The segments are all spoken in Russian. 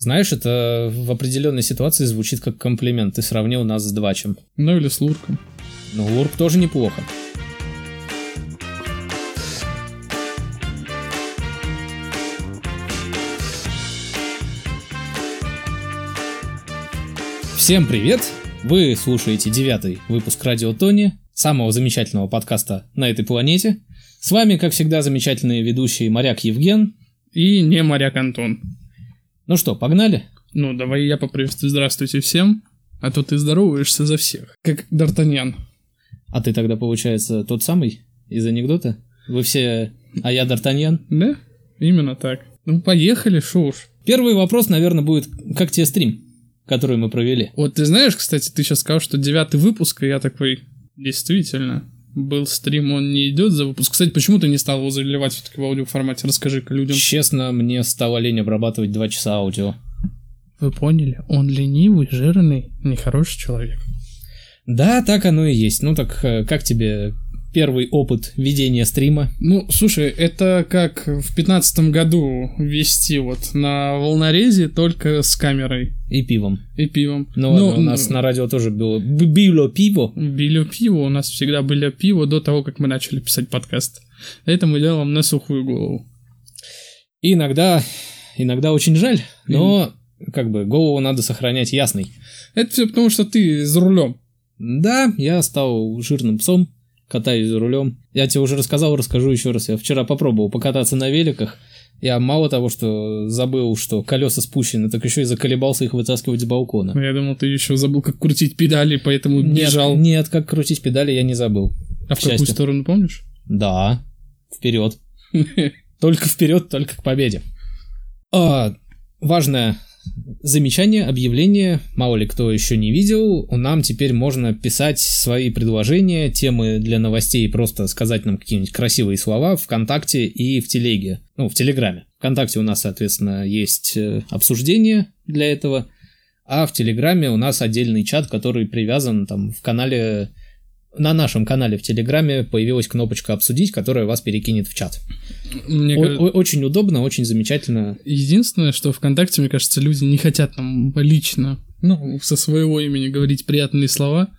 Знаешь, это в определенной ситуации звучит как комплимент. Ты сравнил нас с Двачем. Ну или с Лурком. Ну, Лурк тоже неплохо. Всем привет! Вы слушаете девятый выпуск Радио Тони, самого замечательного подкаста на этой планете. С вами, как всегда, замечательные ведущие моряк Евген. И не моряк Антон. Ну что, погнали? Ну, давай я поприветствую. Здравствуйте всем. А то ты здороваешься за всех. Как Д'Артаньян. А ты тогда, получается, тот самый из анекдота? Вы все «А я Д'Артаньян»? Да, именно так. Ну, поехали, шо уж. Первый вопрос, наверное, будет «Как тебе стрим?» который мы провели. Вот ты знаешь, кстати, ты сейчас сказал, что девятый выпуск, и я такой, действительно, был стрим, он не идет за выпуск. Кстати, почему ты не стал его заливать все-таки в аудиоформате? Расскажи-ка людям. Честно, мне стало лень обрабатывать два часа аудио. Вы поняли? Он ленивый, жирный, нехороший человек. Да, так оно и есть. Ну так э, как тебе первый опыт ведения стрима? Ну, слушай, это как в пятнадцатом году вести вот на волнорезе только с камерой. И пивом. И пивом. Ну, ладно, у нас на радио тоже было било пиво. Било пиво, у нас всегда были пиво до того, как мы начали писать подкаст. Это мы делаем на сухую голову. И иногда, иногда очень жаль, но как бы голову надо сохранять ясной. Это все потому, что ты за рулем. Да, я стал жирным псом, катаюсь за рулем. Я тебе уже рассказал, расскажу еще раз. Я вчера попробовал покататься на великах. Я мало того, что забыл, что колеса спущены, так еще и заколебался их вытаскивать с балкона. Я думал, ты еще забыл, как крутить педали, поэтому нет, бежал. Нет, как крутить педали я не забыл. А в какую сторону помнишь? Да, вперед. Только вперед, только к победе. А, важное замечание, объявление, мало ли кто еще не видел, нам теперь можно писать свои предложения, темы для новостей, просто сказать нам какие-нибудь красивые слова ВКонтакте и в Телеге, ну, в Телеграме. ВКонтакте у нас, соответственно, есть э, обсуждение для этого, а в Телеграме у нас отдельный чат, который привязан там в канале на нашем канале в Телеграме появилась кнопочка «Обсудить», которая вас перекинет в чат. Мне О- кажется... Очень удобно, очень замечательно. Единственное, что ВКонтакте, мне кажется, люди не хотят там лично, ну, со своего имени говорить приятные слова.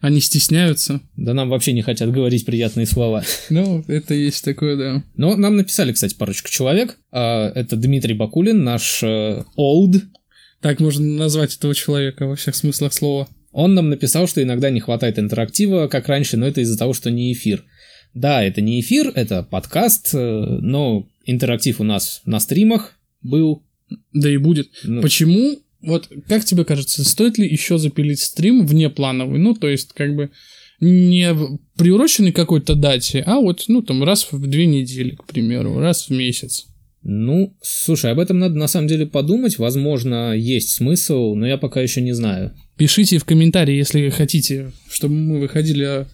Они стесняются. Да нам вообще не хотят говорить приятные слова. Ну, это есть такое, да. Но нам написали, кстати, парочку человек. А, это Дмитрий Бакулин, наш э, old. Так можно назвать этого человека во всех смыслах слова. Он нам написал, что иногда не хватает интерактива, как раньше, но это из-за того, что не эфир. Да, это не эфир, это подкаст, э, но интерактив у нас на стримах был. Да и будет. Ну, Почему? Вот как тебе кажется, стоит ли еще запилить стрим внеплановый? Ну, то есть, как бы не приуроченный какой-то дате, а вот, ну, там, раз в две недели, к примеру, раз в месяц. Ну, слушай, об этом надо на самом деле подумать. Возможно, есть смысл, но я пока еще не знаю. Пишите в комментарии, если хотите, чтобы мы выходили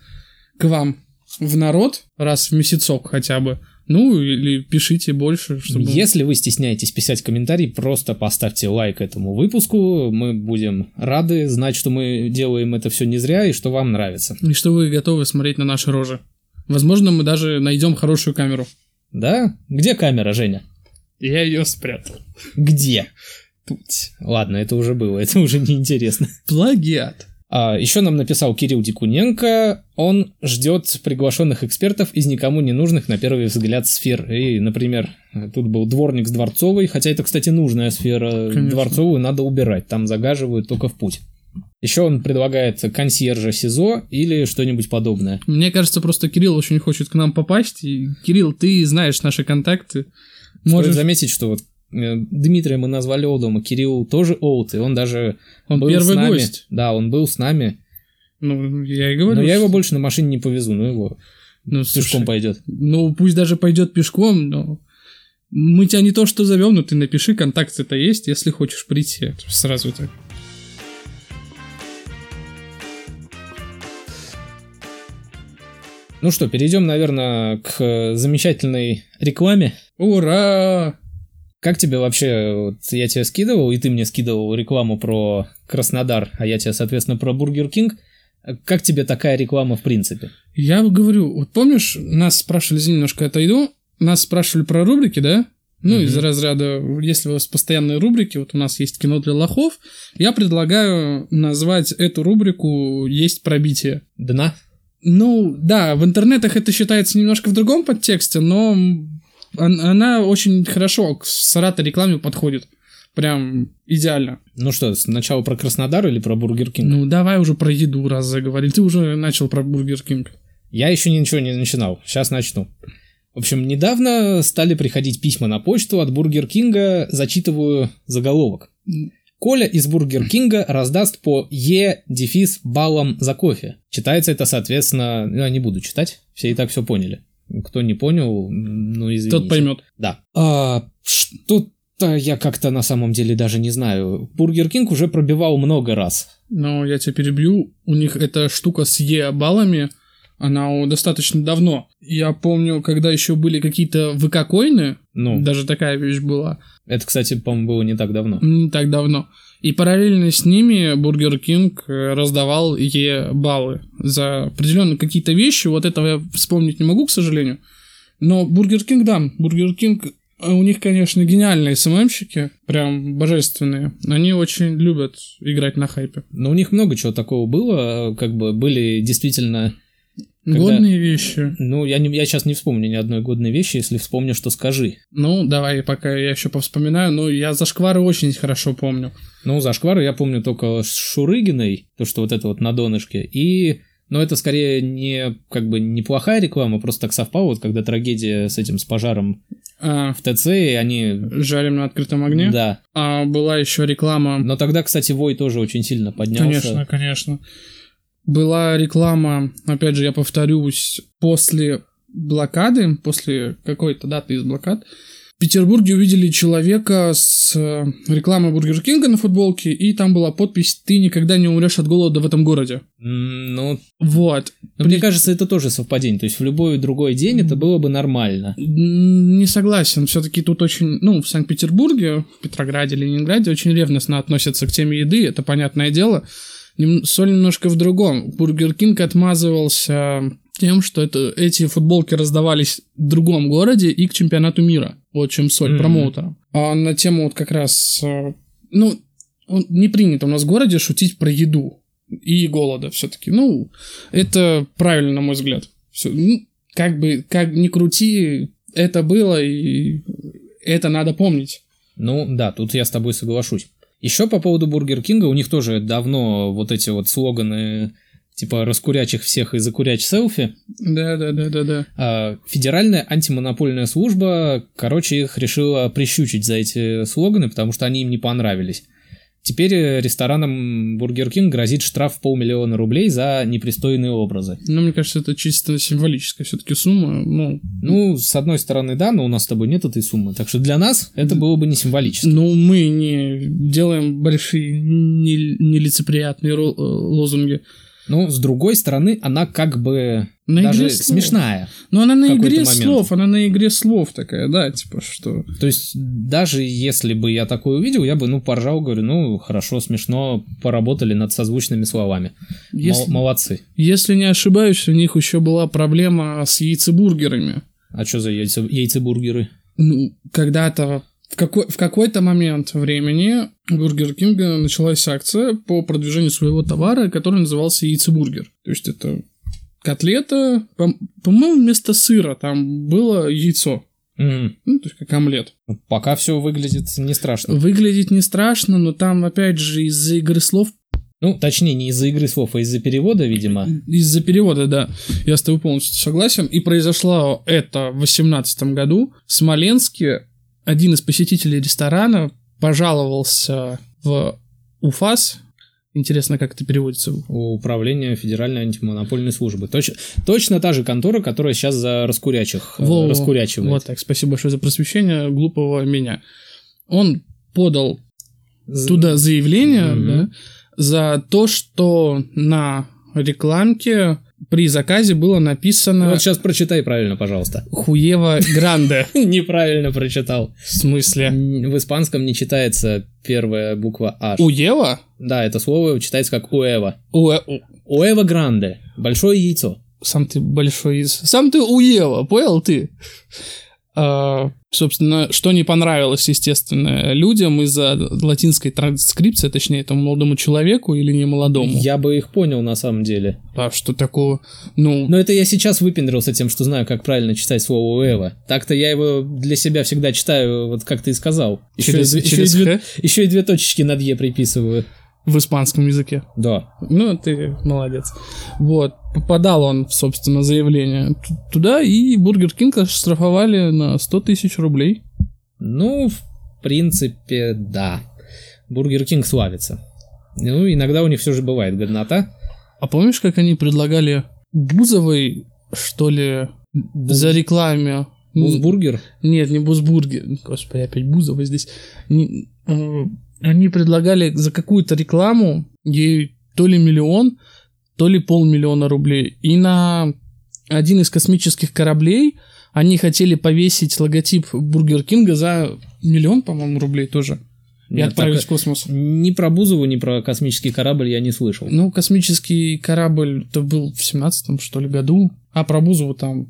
к вам в народ раз в месяцок хотя бы. Ну, или пишите больше, чтобы... Если вы стесняетесь писать комментарий, просто поставьте лайк этому выпуску. Мы будем рады знать, что мы делаем это все не зря и что вам нравится. И что вы готовы смотреть на наши рожи. Возможно, мы даже найдем хорошую камеру. Да? Где камера, Женя? Я ее спрятал. Где? Тут. Ладно, это уже было, это уже неинтересно. Плагиат. А, еще нам написал Кирилл Дикуненко. Он ждет приглашенных экспертов из никому не нужных на первый взгляд сфер. И, например, тут был дворник с Дворцовой, хотя это, кстати, нужная сфера. Конечно. Дворцовую надо убирать, там загаживают только в путь. Еще он предлагает консьержа СИЗО или что-нибудь подобное. Мне кажется, просто Кирилл очень хочет к нам попасть. И, Кирилл, ты знаешь наши контакты. Можешь... Стоит заметить, что вот э, Дмитрия мы назвали Олдом, а Кирилл тоже Олд, и он даже он был первый с нами. гость. Да, он был с нами. Ну, я и говорю. Но я его больше на машине не повезу, ну его ну, пешком слушай, пойдет. Ну, пусть даже пойдет пешком, но мы тебя не то что зовем, но ты напиши, контакт это есть, если хочешь прийти. Сразу так. Ну что, перейдем, наверное, к э, замечательной рекламе. Ура! Как тебе вообще, вот я тебе скидывал, и ты мне скидывал рекламу про Краснодар, а я тебе, соответственно, про Бургер Кинг. Как тебе такая реклама в принципе? Я говорю, вот помнишь, нас спрашивали, извини, немножко отойду, нас спрашивали про рубрики, да? Ну, Мгм. из разряда, если у вас постоянные рубрики, вот у нас есть кино для лохов, я предлагаю назвать эту рубрику «Есть пробитие». Дна? Ну, да, в интернетах это считается немножко в другом подтексте, но она очень хорошо к Сарата рекламе подходит. Прям идеально. Ну что, сначала про Краснодар или про Бургер Кинг? Ну, давай уже про еду раз заговорили. Ты уже начал про Бургер Кинг. Я еще ничего не начинал, сейчас начну. В общем, недавно стали приходить письма на почту от Бургер Кинга, зачитываю заголовок. Коля из Бургер Кинга раздаст по Е дефис баллам за кофе. Читается это, соответственно, я не буду читать, все и так все поняли. Кто не понял, ну извините. Тот поймет. Да. А, что-то я как-то на самом деле даже не знаю. Бургер Кинг уже пробивал много раз. Но я тебя перебью. У них эта штука с Е-баллами, она у- достаточно давно. Я помню, когда еще были какие-то ВК-коины, Ну, даже такая вещь была, это, кстати, по-моему, было не так давно. не так давно. И параллельно с ними Бургер Кинг э, раздавал Е-баллы за определенные какие-то вещи. Вот этого я вспомнить не могу, к сожалению. Но Бургер Кинг, да, Бургер Кинг, э, у них, конечно, гениальные СММщики, прям божественные. Они очень любят играть на хайпе. Но у них много чего такого было, как бы были действительно... Когда- Годные вещи. Ну, я, не, я сейчас не вспомню ни одной годной вещи, если вспомню, что скажи. Ну, давай, пока я еще повспоминаю. Ну, я зашквары очень хорошо помню. Ну, Зашквары я помню только с Шурыгиной, то, что вот это вот на донышке, и... Но это скорее не как бы неплохая реклама, просто так совпало, вот когда трагедия с этим, с пожаром А, в ТЦ, и они... жарим на открытом огне. Да. А была еще реклама. Но тогда, кстати, Вой тоже очень сильно поднялся. Конечно, конечно. Была реклама, опять же, я повторюсь, после блокады, после какой-то даты из блокад, в Петербурге увидели человека с э, рекламой Бургер Кинга на футболке, и там была подпись «Ты никогда не умрешь от голода в этом городе». Ну, Вот. но мне кажется, это тоже совпадение. То есть в любой другой день это было бы нормально. Не согласен. Все-таки тут очень, ну, в Санкт-Петербурге, в Петрограде, Ленинграде очень ревностно относятся к теме еды, это понятное дело. Соль немножко в другом. Бургер Кинг отмазывался тем, что это, эти футболки раздавались в другом городе и к чемпионату мира. Вот чем соль Мгм. промоутерам. А на тему вот как раз, э, ну, он- не принято у нас в городе шутить про еду и голода все-таки. Ну, это правильно, на мой взгляд. Всё, ну, как бы, как ни крути, это было, и это надо помнить. Ну, да, тут я с тобой соглашусь. Еще по поводу Бургер Кинга, у них тоже давно вот эти вот слоганы типа «раскурячих всех и закуряч селфи». Да-да-да-да-да. А Федеральная антимонопольная служба, короче, их решила прищучить за эти слоганы, потому что они им не понравились. Теперь э, ресторанам Бургер Кинг грозит штраф в полмиллиона рублей за непристойные образы. Но мне кажется, это чисто символическая все-таки сумма. Ну, Ну, с одной стороны, да, но у нас с тобой нет этой суммы. Так что для нас это было бы не символически. ну мы не делаем большие не- нелицеприятные э, лозунги. Но с другой стороны, она как бы На даже игре смешная. Но она на игре момент. слов, она на игре слов такая, да, типа что. То есть, даже если бы я такое увидел, я бы, ну, поржал, говорю, ну, хорошо, смешно, поработали над созвучными словами. Если, молодцы. если не ошибаюсь, у них еще была проблема с яйцебургерами. А что за яйца, яйцебургеры? Ну, когда-то в, какой, в какой-то момент времени у Бургер Кинга началась акция по продвижению своего товара, который назывался яйцебургер. То есть это котлета, по- по-моему, вместо сыра там было яйцо. М, Ну, то есть как омлет. ну, Пока все выглядит не страшно. Выглядит не страшно, но там, опять же, из-за игры слов, Ну, точнее, не из-за игры слов, а из-за перевода, видимо. из-за перевода, да, я с тобой полностью согласен. И произошло это в 2018 году. В Смоленске один из посетителей ресторана пожаловался в УФАС. Интересно, как это переводится. У управления Федеральной антимонопольной службы. Точ- точно та же контора, которая сейчас за раскурячих э, Во- раскурячивает. Вот так, спасибо большое за просвещение глупого меня. Он подал З- туда заявление Мгм. да, за то, что на рекламке при заказе было написано Вот сейчас прочитай правильно, пожалуйста. Хуева Гранде. Неправильно прочитал. В смысле? В испанском не читается первая буква H. Уева? Да, это слово читается как уэва. Уэва гранде. Большое яйцо. Сам ты большой из... Сам ты уева, понял ты? А, собственно, что не понравилось, естественно, людям из-за латинской транскрипции, точнее, этому молодому человеку или не молодому. Я бы их понял на самом деле. А что такого? Ну... Но это я сейчас выпендрился тем, что знаю, как правильно читать слово Эва. Так-то я его для себя всегда читаю, вот как ты и сказал. Еще, Через- и, через еще, и две, еще и две точечки над Е приписываю. В испанском языке. Да. Ну, ты молодец. Вот. Подал он, собственно, заявление туда, и Бургер Кинг оштрафовали на 100 тысяч рублей. Ну, в принципе, да. Бургер Кинг славится. Ну, иногда у них все же бывает годнота. А помнишь, как они предлагали Бузовой, что ли, за рекламе? Бузбургер. Нет, не Бузбургер. Господи, опять Бузова здесь. Не- э, они предлагали за какую-то рекламу ей то ли миллион, то ли полмиллиона рублей. И на один из космических кораблей они хотели повесить логотип Бургер Кинга за миллион, по-моему, рублей тоже. И Нет, отправить так- в космос. Ни про Бузову, ни про космический корабль я не слышал. Ну, космический корабль это был в семнадцатом что ли, году, а про Бузову там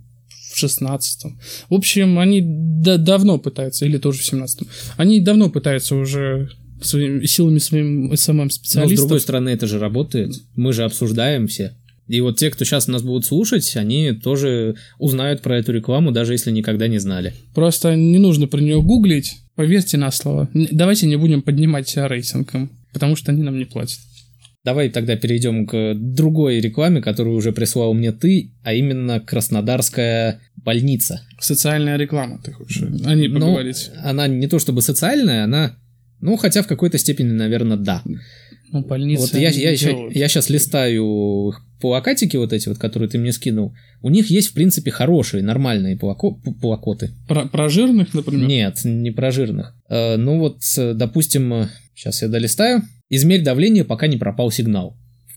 в шестнадцатом. В общем, они да- давно пытаются, или тоже в семнадцатом, они давно пытаются уже своими силами своим Но, с другой стороны, это же работает. Мы же обсуждаем все. И вот те, кто сейчас нас будут слушать, они тоже узнают про эту рекламу, даже если никогда не знали. Просто не нужно про нее гуглить, поверьте на слово. Давайте не будем поднимать рейтинг им, потому что они нам не платят. Давай тогда перейдем к другой рекламе, которую уже прислал мне ты, а именно Краснодарская больница. Социальная реклама, ты хочешь о ней Ну, поговорить? она не то чтобы социальная, она, ну, хотя в какой-то степени, наверное, да. Ну, больницы Вот я, я, делают. я сейчас листаю их плакатики вот эти вот, которые ты мне скинул. У них есть, в принципе, хорошие, нормальные плако- плакоты. Про, про жирных, например? Нет, не про жирных. Э, ну вот, э, допустим, сейчас я долистаю. Измерь давление, пока не пропал сигнал.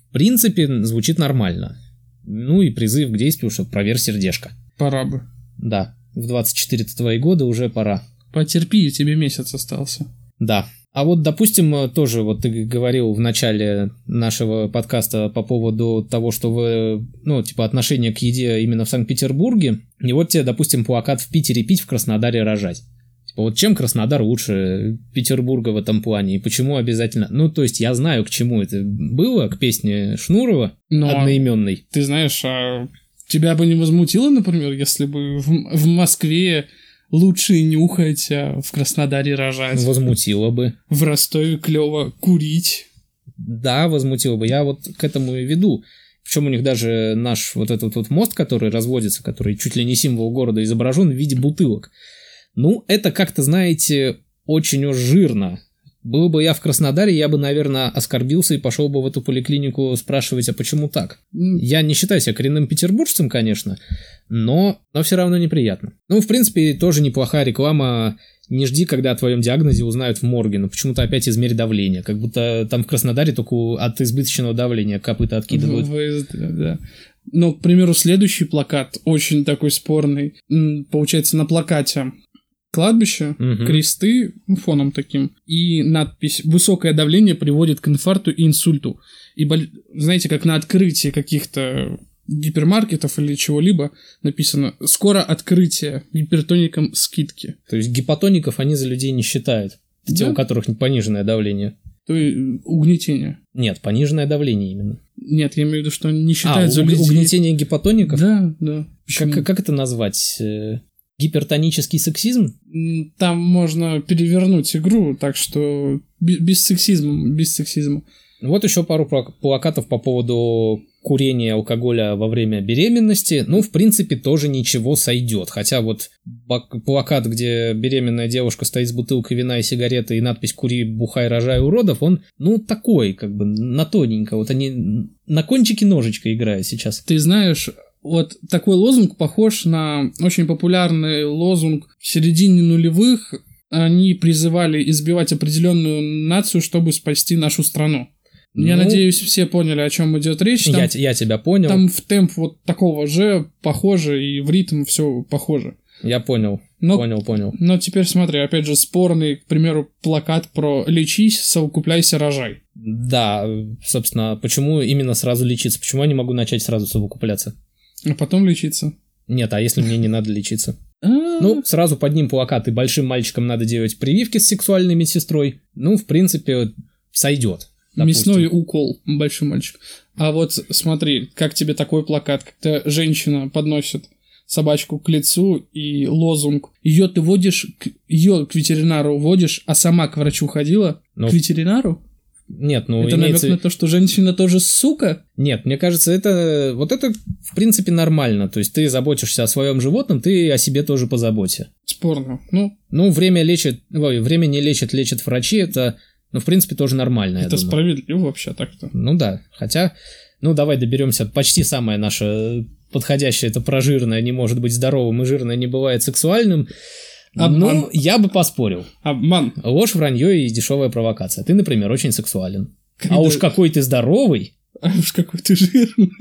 В принципе, звучит нормально. Ну и призыв к действию, что проверь сердечко. Пора бы. Да, в 24 твои года уже пора. Потерпи, тебе месяц остался. Да. А вот, допустим, тоже вот ты говорил в начале нашего подкаста по поводу того, что вы, ну, типа, отношение к еде именно в Санкт-Петербурге. И вот тебе, допустим, плакат в Питере пить, в Краснодаре рожать. Типа, вот чем Краснодар лучше Петербурга в этом плане? И почему обязательно? Ну, то есть я знаю, к чему это было, к песне Шнурова Но одноименной. ты знаешь, а тебя бы не возмутило, например, если бы в, в Москве лучше нюхать, а в Краснодаре рожать, Возмутило бы. в Ростове клево курить. Да, возмутило бы. Я вот к этому и веду. Причем у них даже наш вот этот вот мост, который разводится, который чуть ли не символ города, изображен в виде бутылок. Ну, это как-то, знаете, очень уж жирно. Был бы я в Краснодаре, я бы, наверное, оскорбился и пошел бы в эту поликлинику спрашивать, а почему так? Я не считаю себя коренным петербуржцем, конечно, но, но все равно неприятно. Ну, в принципе, тоже неплохая реклама. Не жди, когда о твоем диагнозе узнают в морге, но почему-то опять измерь давление. Как будто там в Краснодаре только от избыточного давления копыта откидывают. ВСД, да. Но, к примеру, следующий плакат очень такой спорный. Получается, на плакате кладбище, Мгм. кресты ну, фоном таким, и надпись «Высокое давление приводит к инфаркту и инсульту». И, знаете, как на открытии каких-то гипермаркетов или чего-либо написано «Скоро открытие, гипертоникам скидки». То есть гипотоников они за людей не считают. Это те, Да. у которых пониженное давление. То есть угнетение. Нет, пониженное давление именно. Нет, я имею в виду, что не А, считают за уг- людей. угнетение гипотоников? Да, да. Как, как это назвать? Гипертонический сексизм? Там можно перевернуть игру, так что бе- без сексизма, без сексизма. Вот еще пару пла- плакатов по поводу курения алкоголя во время беременности. Ну, в принципе, тоже ничего сойдет. Хотя вот плакат, где беременная девушка стоит с бутылкой вина и сигареты и надпись «Кури, бухай, рожай, уродов», он, ну, такой, как бы, на тоненько. Вот они на кончике ножичка играют сейчас. Ты знаешь, вот такой лозунг похож на очень популярный лозунг в середине нулевых. Они призывали избивать определенную нацию, чтобы спасти нашу страну. Я Ну, надеюсь, все поняли, о чем идет речь. Там, Я, я тебя понял. там в темп вот такого же похоже, и в ритм все похоже. Я понял. Но Понял, понял. Но теперь смотри, опять же, спорный, к примеру, плакат про «Лечись, совокупляйся, рожай». Да, собственно, почему именно сразу лечиться? Почему я не могу начать сразу совокупляться? А потом лечиться. Нет, а если мне не надо лечиться? А, Ну, сразу под ним плакат, и большим мальчикам надо делать прививки с сексуальной медсестрой. Ну, в принципе, сойдет. допустим. Мясной укол, большой мальчик. А вот смотри, как тебе такой плакат, когда женщина подносит собачку к лицу и лозунг. Ее ты водишь, ее к ветеринару водишь, а сама к врачу ходила? Ну, К ветеринару? Нет, ну, это намек имеется... на то, что женщина тоже сука? Нет, мне кажется, это... Вот это, в принципе, нормально. То есть ты заботишься о своем животном, ты о себе тоже позаботься. Спорно. Ну, Ну, время лечит... Ой, время не лечит, лечат врачи. Это, ну, в принципе, тоже нормально, это справедливо вообще так-то. Ну да, хотя... Ну, давай доберемся. Почти самое наше подходящее, это про жирное не может быть здоровым, и жирное не бывает сексуальным. Обман. Ну, я бы поспорил. Обман. Ложь, вранье и дешевая провокация. Ты, например, очень сексуален. А Когда- уж какой ты здоровый. А уж какой ты жирный.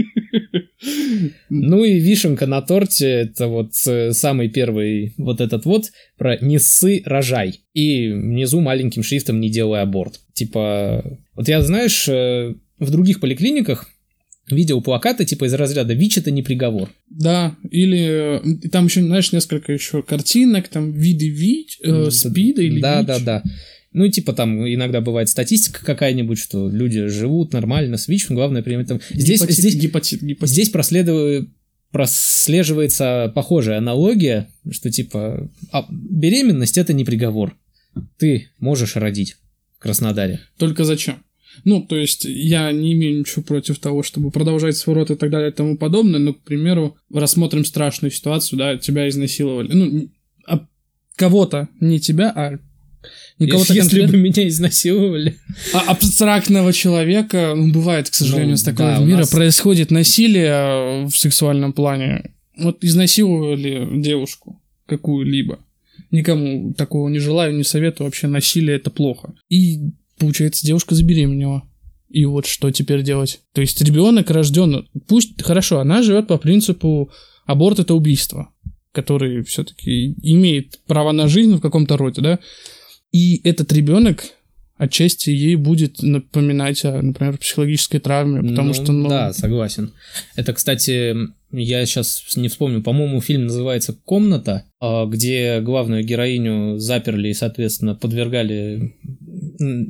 Ну и вишенка на торте, это вот э, самый первый вот этот вот про «не ссы, рожай». И внизу маленьким шрифтом «не делай аборт». Типа, вот я, знаешь, э, в других поликлиниках видел плакаты типа из разряда «ВИЧ – это не приговор». Да, или там еще, знаешь, несколько еще картинок, там виды ВИЧ, э, СПИДа или Да, ВИЧ. да, да. Ну, и типа там иногда бывает статистика какая-нибудь, что люди живут нормально с ВИЧ, главное при этом... Здесь, гепатит, здесь, гепатит, гепатит. Здесь проследует, прослеживается похожая аналогия, что типа а, беременность это не приговор. Ты можешь родить в Краснодаре. Только зачем? Ну, то есть, я не имею ничего против того, чтобы продолжать свой род и так далее и тому подобное, но, к примеру, рассмотрим страшную ситуацию, да, тебя изнасиловали. Ну, а кого-то, не тебя, а не кого-то Если конкретно, бы меня изнасиловали. а абстрактного человека, ну, бывает, к сожалению, Ну, с такого да, мира, нас- происходит насилие э, в сексуальном плане. Вот изнасиловали девушку какую-либо. Никому такого не желаю, не советую. Вообще насилие это плохо. И получается, девушка забеременела. И вот что теперь делать? То есть ребенок рожден, пусть хорошо, она живет по принципу аборт это убийство, который все-таки имеет право на жизнь в каком-то роде, да? И этот ребенок отчасти ей будет напоминать о, например, психологической травме, потому Ну, что, ну, Да, согласен. Это, кстати, я сейчас не вспомню, по-моему, фильм называется «Комната», а, где главную героиню заперли и, соответственно, подвергали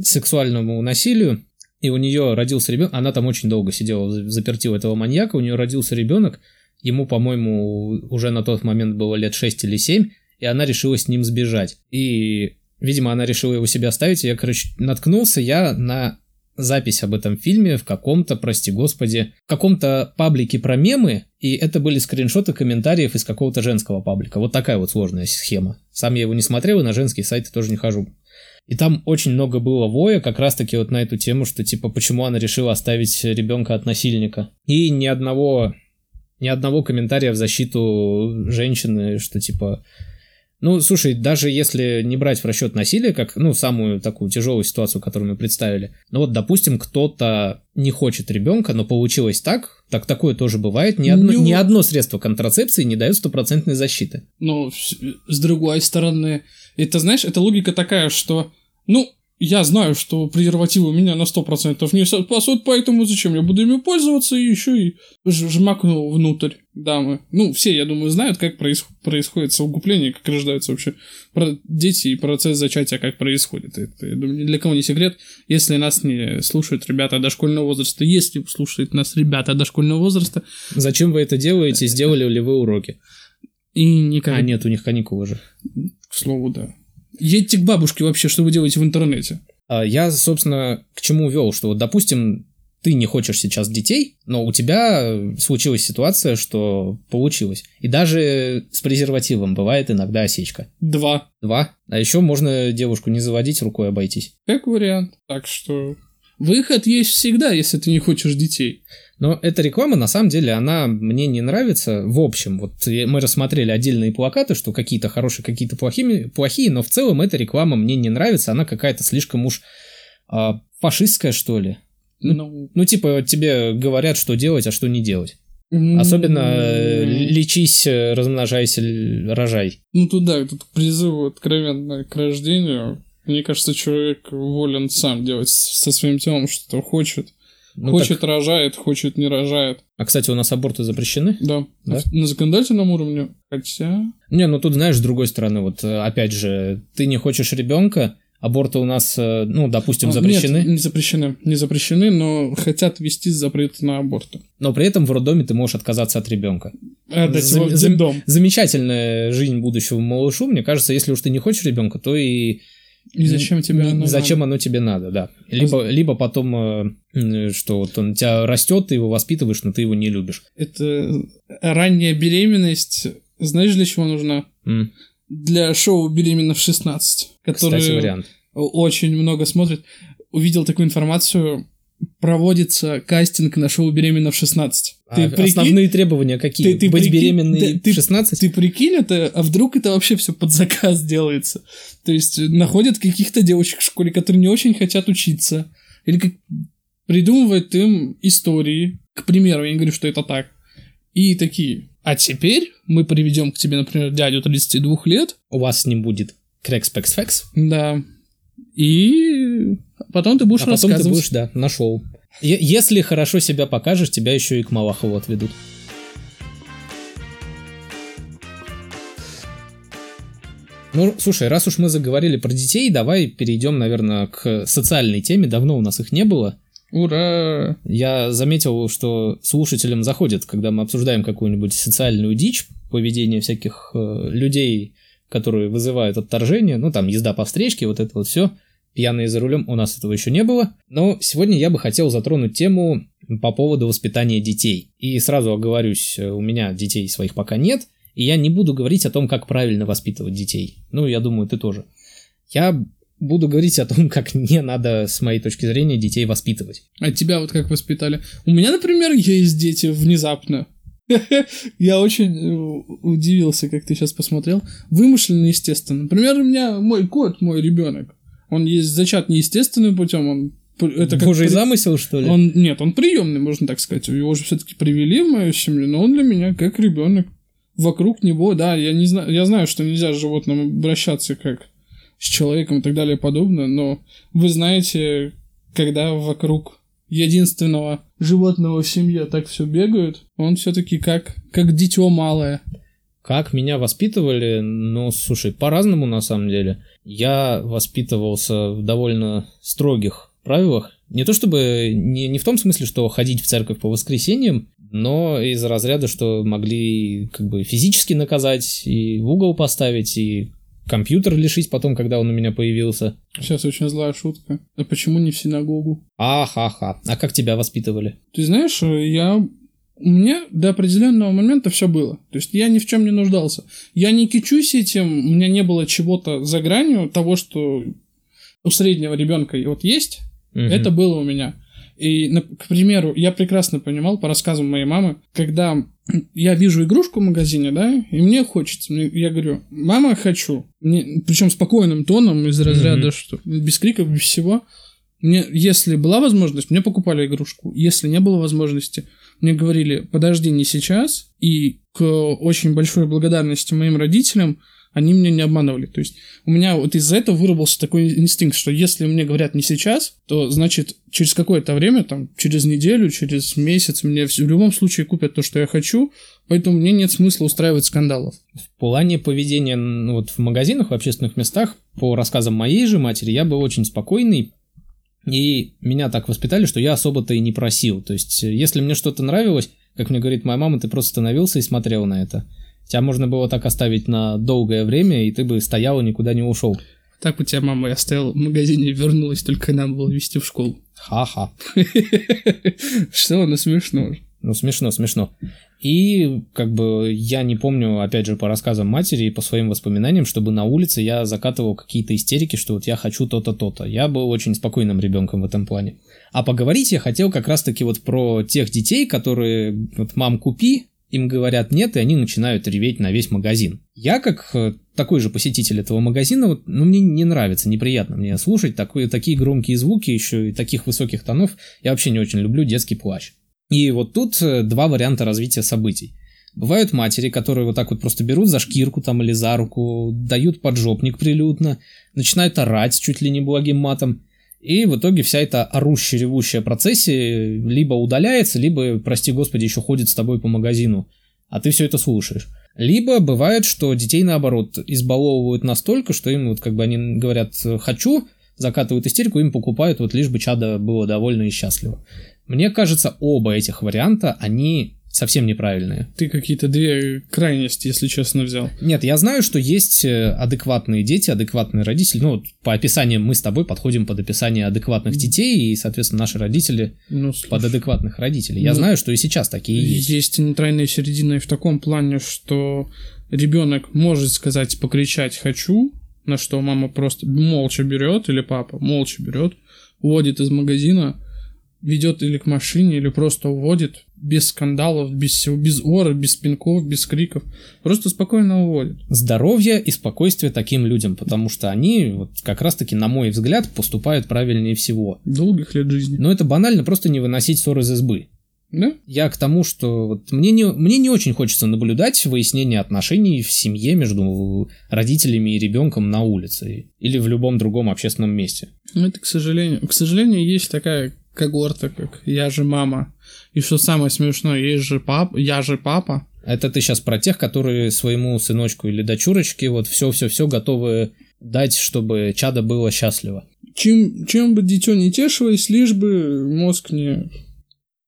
сексуальному насилию. И у нее родился ребенок, она там очень долго сидела в заперти у этого маньяка, у нее родился ребенок, ему, по-моему, уже на тот момент было лет 6 или 7, и она решила с ним сбежать. И, видимо, она решила его себе оставить, и я, короче, наткнулся я на запись об этом фильме в каком-то, прости господи, в каком-то паблике про мемы, и это были скриншоты комментариев из какого-то женского паблика. Вот такая вот сложная схема. Сам я его не смотрел, и на женские сайты тоже не хожу. И там очень много было воя как раз-таки вот на эту тему, что типа почему она решила оставить ребенка от насильника. И ни одного, ни одного комментария в защиту женщины, что типа... Ну, слушай, даже если не брать в расчет насилие, как, ну, самую такую тяжелую ситуацию, которую мы представили, ну вот, допустим, кто-то не хочет ребенка, но получилось так, так такое тоже бывает, ни одно, Ну- ни одно средство контрацепции не дает стопроцентной защиты. С с другой стороны, это, знаешь, это логика такая, что, ну, я знаю, что презервативы у меня на 100% не спасут, поэтому зачем я буду ими пользоваться и еще и жмакну внутрь дамы. Ну, все, я думаю, знают, как проис- происходит совокупление, как рождаются вообще про дети и процесс зачатия, как происходит. Это, я думаю, ни для кого не секрет. Если нас не слушают ребята дошкольного возраста, если слушают нас ребята дошкольного возраста, Зачем вы это делаете? Сделали ли вы уроки? и никак... А, нет, у них каникулы же. К слову, да. Едьте к бабушке вообще, что вы делаете в интернете. А, Я, собственно, к чему вел, что вот, допустим, ты не хочешь сейчас детей, но у тебя случилась ситуация, что получилось. И даже с презервативом бывает иногда осечка. Два. Два. А еще можно девушку не заводить, рукой обойтись. Как вариант. Так что выход есть всегда, если ты не хочешь детей. Но эта реклама, на самом деле, она мне не нравится в общем. Вот мы рассмотрели отдельные плакаты, что какие-то хорошие, какие-то плохими, плохие, но в целом эта реклама мне не нравится. Она какая-то слишком уж а, фашистская, что ли. Ну, Ну, типа, тебе говорят, что делать, а что не делать. Особенно э, лечись, э, размножайся, рожай. Ну, туда, тут призывы откровенно к рождению. Мне кажется, человек волен сам делать со своим телом, что хочет. Ну, хочет так... рожает, хочет не рожает. А, кстати, у нас аборты запрещены? Да. да? На законодательном уровне. Хотя... Не, ну тут, знаешь, с другой стороны, вот э, опять же, ты не хочешь ребенка, Аборты у нас, э, ну, допустим, а, запрещены? Нет, не запрещены. Не запрещены, но хотят ввести запрет на аборты. Но при этом в роддоме ты можешь отказаться от ребенка. Отдать Зам- его в зам- Замечательная жизнь будущего малышу. Мне кажется, если уж ты не хочешь ребенка, то и и зачем тебе оно Зачем надо? оно тебе надо, да. Либо, а... либо потом, э, что вот он у тебя растет, ты его воспитываешь, но ты его не любишь. Это ранняя беременность, знаешь, для чего нужна? Mm для шоу «Беременна в 16», который Кстати, вариант. очень много смотрит. Увидел такую информацию, проводится кастинг на шоу «Беременна в 16». Ты а прикинь? Основные требования какие? Ты, ты Быть прикинь? беременной ты, в 16? Ты, ты прикинь это, а вдруг это вообще все под заказ делается? То есть находят каких-то девочек в школе, которые не очень хотят учиться. Или как придумывают им истории. К примеру, я не говорю, что это так. И такие, а теперь мы приведем к тебе, например, дядю 32 лет. У вас с ним будет крекс-пекс-фекс. Да. И потом ты будешь а потом ты будешь, да, нашел. Если хорошо себя покажешь, тебя еще и к Малахову отведут. Ну, слушай, раз уж мы заговорили про детей, давай перейдем, наверное, к социальной теме. Давно у нас их не было. Ура! Я заметил, что слушателям заходит, когда мы обсуждаем какую-нибудь социальную дичь, поведение всяких э, людей, которые вызывают отторжение, ну там езда по встречке, вот это вот все. Пьяные за рулем у нас этого еще не было. Но сегодня я бы хотел затронуть тему по поводу воспитания детей. И сразу оговорюсь, у меня детей своих пока нет, и я не буду говорить о том, как правильно воспитывать детей. Ну, я думаю, ты тоже. Я буду говорить о том, как не надо, с моей точки зрения, детей воспитывать. А тебя вот как воспитали? У меня, например, есть дети внезапно. Я очень э, удивился, как ты сейчас посмотрел. Вымышленно, естественно. Например, у меня мой кот, мой ребенок. Он есть зачат неестественным путем, он это как Божий при... замысел, что ли? Он, нет, он приемный, можно так сказать. Его же все-таки привели в мою семью, но он для меня как ребенок. Вокруг него, да, я не знаю, я знаю, что нельзя с животным обращаться как с человеком и так далее и подобное, но вы знаете, когда вокруг единственного животного в семье так все бегают, он все-таки как, как дитё малое. Как меня воспитывали? Ну, слушай, по-разному на самом деле. Я воспитывался в довольно строгих правилах. Не то чтобы, не, не в том смысле, что ходить в церковь по воскресеньям, но из разряда, что могли как бы физически наказать и в угол поставить, и компьютер лишить потом, когда он у меня появился. Сейчас очень злая шутка. А почему не в синагогу? Ахаха. А как тебя воспитывали? Ты знаешь, я у меня до определенного момента все было. То есть я ни в чем не нуждался. Я не кичусь этим, у меня не было чего-то за гранью того, что у среднего ребенка вот есть. Угу. Это было у меня. И, к примеру, я прекрасно понимал по рассказам моей мамы, когда я вижу игрушку в магазине, да, и мне хочется. Я говорю, мама, хочу. Мне, причем спокойным тоном из разряда, mm-hmm. что без криков, без всего. Мне, если была возможность, мне покупали игрушку. Если не было возможности, мне говорили, подожди, не сейчас. И к очень большой благодарности моим родителям они меня не обманывали. То есть у меня вот из-за этого выработался такой инстинкт, что если мне говорят не сейчас, то значит через какое-то время, там, через неделю, через месяц мне в любом случае купят то, что я хочу, поэтому мне нет смысла устраивать скандалов. В плане поведения ну, вот в магазинах, в общественных местах, по рассказам моей же матери, я был очень спокойный, и меня так воспитали, что я особо-то и не просил. То есть, если мне что-то нравилось, как мне говорит моя мама, ты просто становился и смотрел на это. Тебя можно было так оставить на долгое время, и ты бы стоял и никуда не ушел. Так у тебя мама я стоял в магазине и вернулась, только надо было вести в школу. Ха-ха. Что, ну смешно. Ну смешно, смешно. И как бы я не помню, опять же, по рассказам матери и по своим воспоминаниям, чтобы на улице я закатывал какие-то истерики, что вот я хочу то-то, то-то. Я был очень спокойным ребенком в этом плане. А поговорить я хотел как раз-таки вот про тех детей, которые вот мам купи, им говорят нет, и они начинают реветь на весь магазин. Я, как э, такой же посетитель этого магазина, вот, ну, мне не нравится, неприятно мне слушать такой, такие громкие звуки, еще и таких высоких тонов. Я вообще не очень люблю детский плач. И вот тут э, два варианта развития событий. Бывают матери, которые вот так вот просто берут за шкирку там или за руку, дают поджопник прилюдно, начинают орать чуть ли не благим матом, И в итоге вся эта орущая, ревущая процессия либо удаляется, либо, прости господи, еще ходит с тобой по магазину, а ты все это слушаешь. Либо бывает, что детей, наоборот, избаловывают настолько, что им вот как бы они говорят «хочу», закатывают истерику, им покупают вот лишь бы чадо было довольно и счастливо. Мне кажется, оба этих варианта, они совсем неправильные. Ты какие-то две крайности, если честно, взял. Нет, я знаю, что есть э, адекватные дети, адекватные родители. Ну, по описаниям мы с тобой подходим под описание адекватных детей, и, соответственно, наши родители ну, под адекватных родителей. Я ну, знаю, что и сейчас такие есть. Есть нейтральная середина и в таком плане, что ребенок может сказать, покричать «хочу», на что мама просто молча берет, или папа молча берет, уводит из магазина, ведет или к машине, или просто уводит, без скандалов, без всего, без ора, без пинков, без криков. Просто спокойно уводит. Здоровье и спокойствие таким людям, потому что они, вот как раз-таки, на мой взгляд, поступают правильнее всего. Долгих лет жизни. Но это банально просто не выносить ссор из избы. Да? Я к тому, что вот мне, не, мне не очень хочется наблюдать выяснение отношений в семье между родителями и ребенком на улице или в любом другом общественном месте. Это, к сожалению, к сожалению, есть такая когорта, как «Я же мама». И что самое смешное, есть же пап, я же папа. Это ты сейчас про тех, которые своему сыночку или дочурочке вот все-все-все готовы дать, чтобы чадо было счастливо. Чем, чем бы дитё не тешилось, лишь бы мозг не...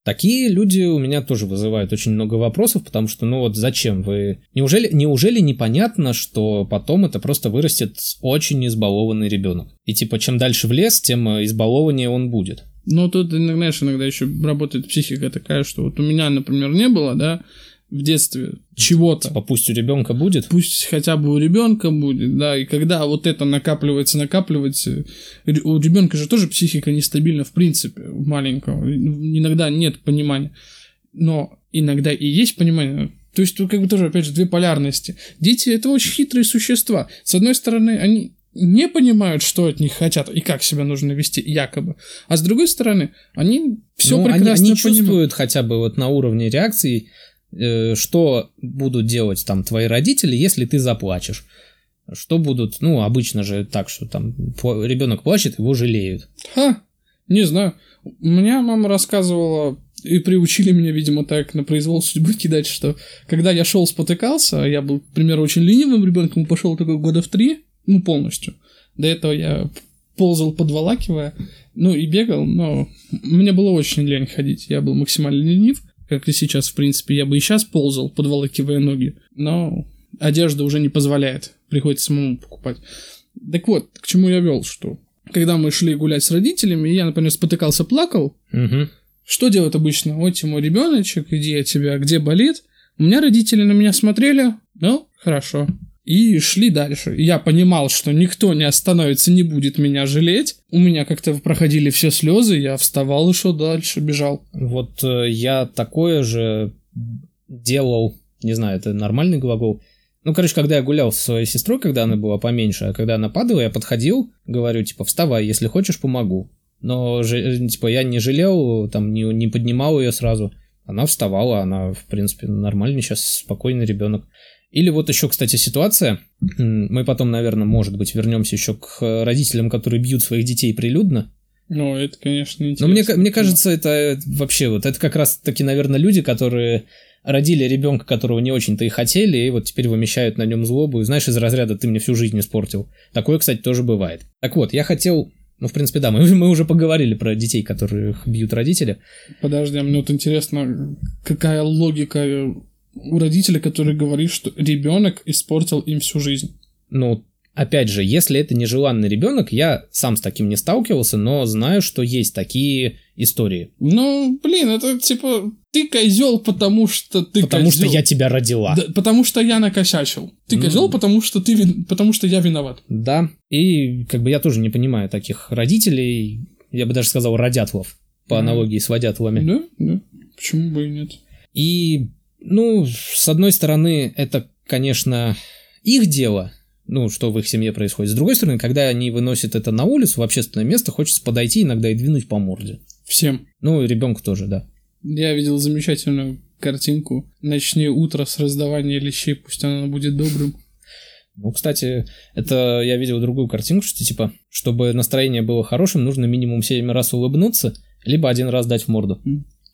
Такие люди у меня тоже вызывают очень много вопросов, потому что, ну вот зачем вы... Неужели, неужели непонятно, что потом это просто вырастет очень избалованный ребенок? И типа, чем дальше в лес, тем избалованнее он будет. Но тут, знаешь, иногда еще работает психика такая, что вот у меня, например, не было, да, в детстве чего-то. Типа пусть у ребенка будет? Пусть хотя бы у ребенка будет, да. И когда вот это накапливается, накапливается, у ребенка же тоже психика нестабильна в принципе, у маленького. Иногда нет понимания. Но иногда и есть понимание. То есть тут как бы тоже, опять же, две полярности. Дети это очень хитрые существа. С одной стороны, они не понимают, что от них хотят и как себя нужно вести, якобы. А с другой стороны, они все ну, прекрасно они, они понимают. чувствуют хотя бы вот на уровне реакции, э, что будут делать там твои родители, если ты заплачешь. Что будут, ну, обычно же так, что там ребенок плачет, его жалеют. Ха, не знаю. У меня мама рассказывала и приучили меня, видимо, так на произвол судьбы кидать, что когда я шел спотыкался, я был, к примеру, очень ленивым ребенком, пошел только года в три, ну, полностью. До этого я ползал, подволакивая, ну, и бегал, но мне было очень лень ходить. Я был максимально ленив, как и сейчас, в принципе. Я бы и сейчас ползал, подволакивая ноги, но одежда уже не позволяет. Приходится самому покупать. Так вот, к чему я вел, что когда мы шли гулять с родителями, я, например, спотыкался, плакал, угу. что делают обычно? Вот мой ребеночек, иди от тебя, где болит? У меня родители на меня смотрели, ну, хорошо и шли дальше. Я понимал, что никто не остановится, не будет меня жалеть. У меня как-то проходили все слезы, я вставал и шел дальше, бежал. Вот э, я такое же делал, не знаю, это нормальный глагол. Ну, короче, когда я гулял со своей сестрой, когда она была поменьше, а когда она падала, я подходил, говорю, типа, вставай, если хочешь, помогу. Но, типа, я не жалел, там, не, не поднимал ее сразу. Она вставала, она, в принципе, нормальный сейчас, спокойный ребенок. Или вот еще, кстати, ситуация. Мы потом, наверное, может быть, вернемся еще к родителям, которые бьют своих детей прилюдно. Ну, это, конечно, интересно. Но мне, мне кажется, это вообще вот, это как раз-таки, наверное, люди, которые родили ребенка, которого не очень-то и хотели, и вот теперь вымещают на нем злобу. Знаешь, из разряда «ты мне всю жизнь испортил». Такое, кстати, тоже бывает. Так вот, я хотел ну, в принципе, да, мы, мы уже поговорили про детей, которых бьют родители. Подожди, а мне вот интересно, какая логика у родителя, который говорит, что ребенок испортил им всю жизнь. Ну, опять же, если это нежеланный ребенок, я сам с таким не сталкивался, но знаю, что есть такие истории. Ну, блин, это типа ты козел, потому что ты Потому козел. что я тебя родила. Да, потому что я накосячил. Ты mm. козел, потому что ты вин... потому что я виноват. Да. И как бы я тоже не понимаю таких родителей, я бы даже сказал, родятлов, по mm. аналогии с водятлами. Да, да. Почему бы и нет? И ну, с одной стороны, это, конечно, их дело, ну, что в их семье происходит. С другой стороны, когда они выносят это на улицу, в общественное место, хочется подойти иногда и двинуть по морде. Всем. Ну, и ребенку тоже, да. Я видел замечательную картинку. Начни утро с раздавания лещей, пусть оно будет добрым. Ну, кстати, это я видел другую картинку, что типа, чтобы настроение было хорошим, нужно минимум 7 раз улыбнуться, либо один раз дать в морду.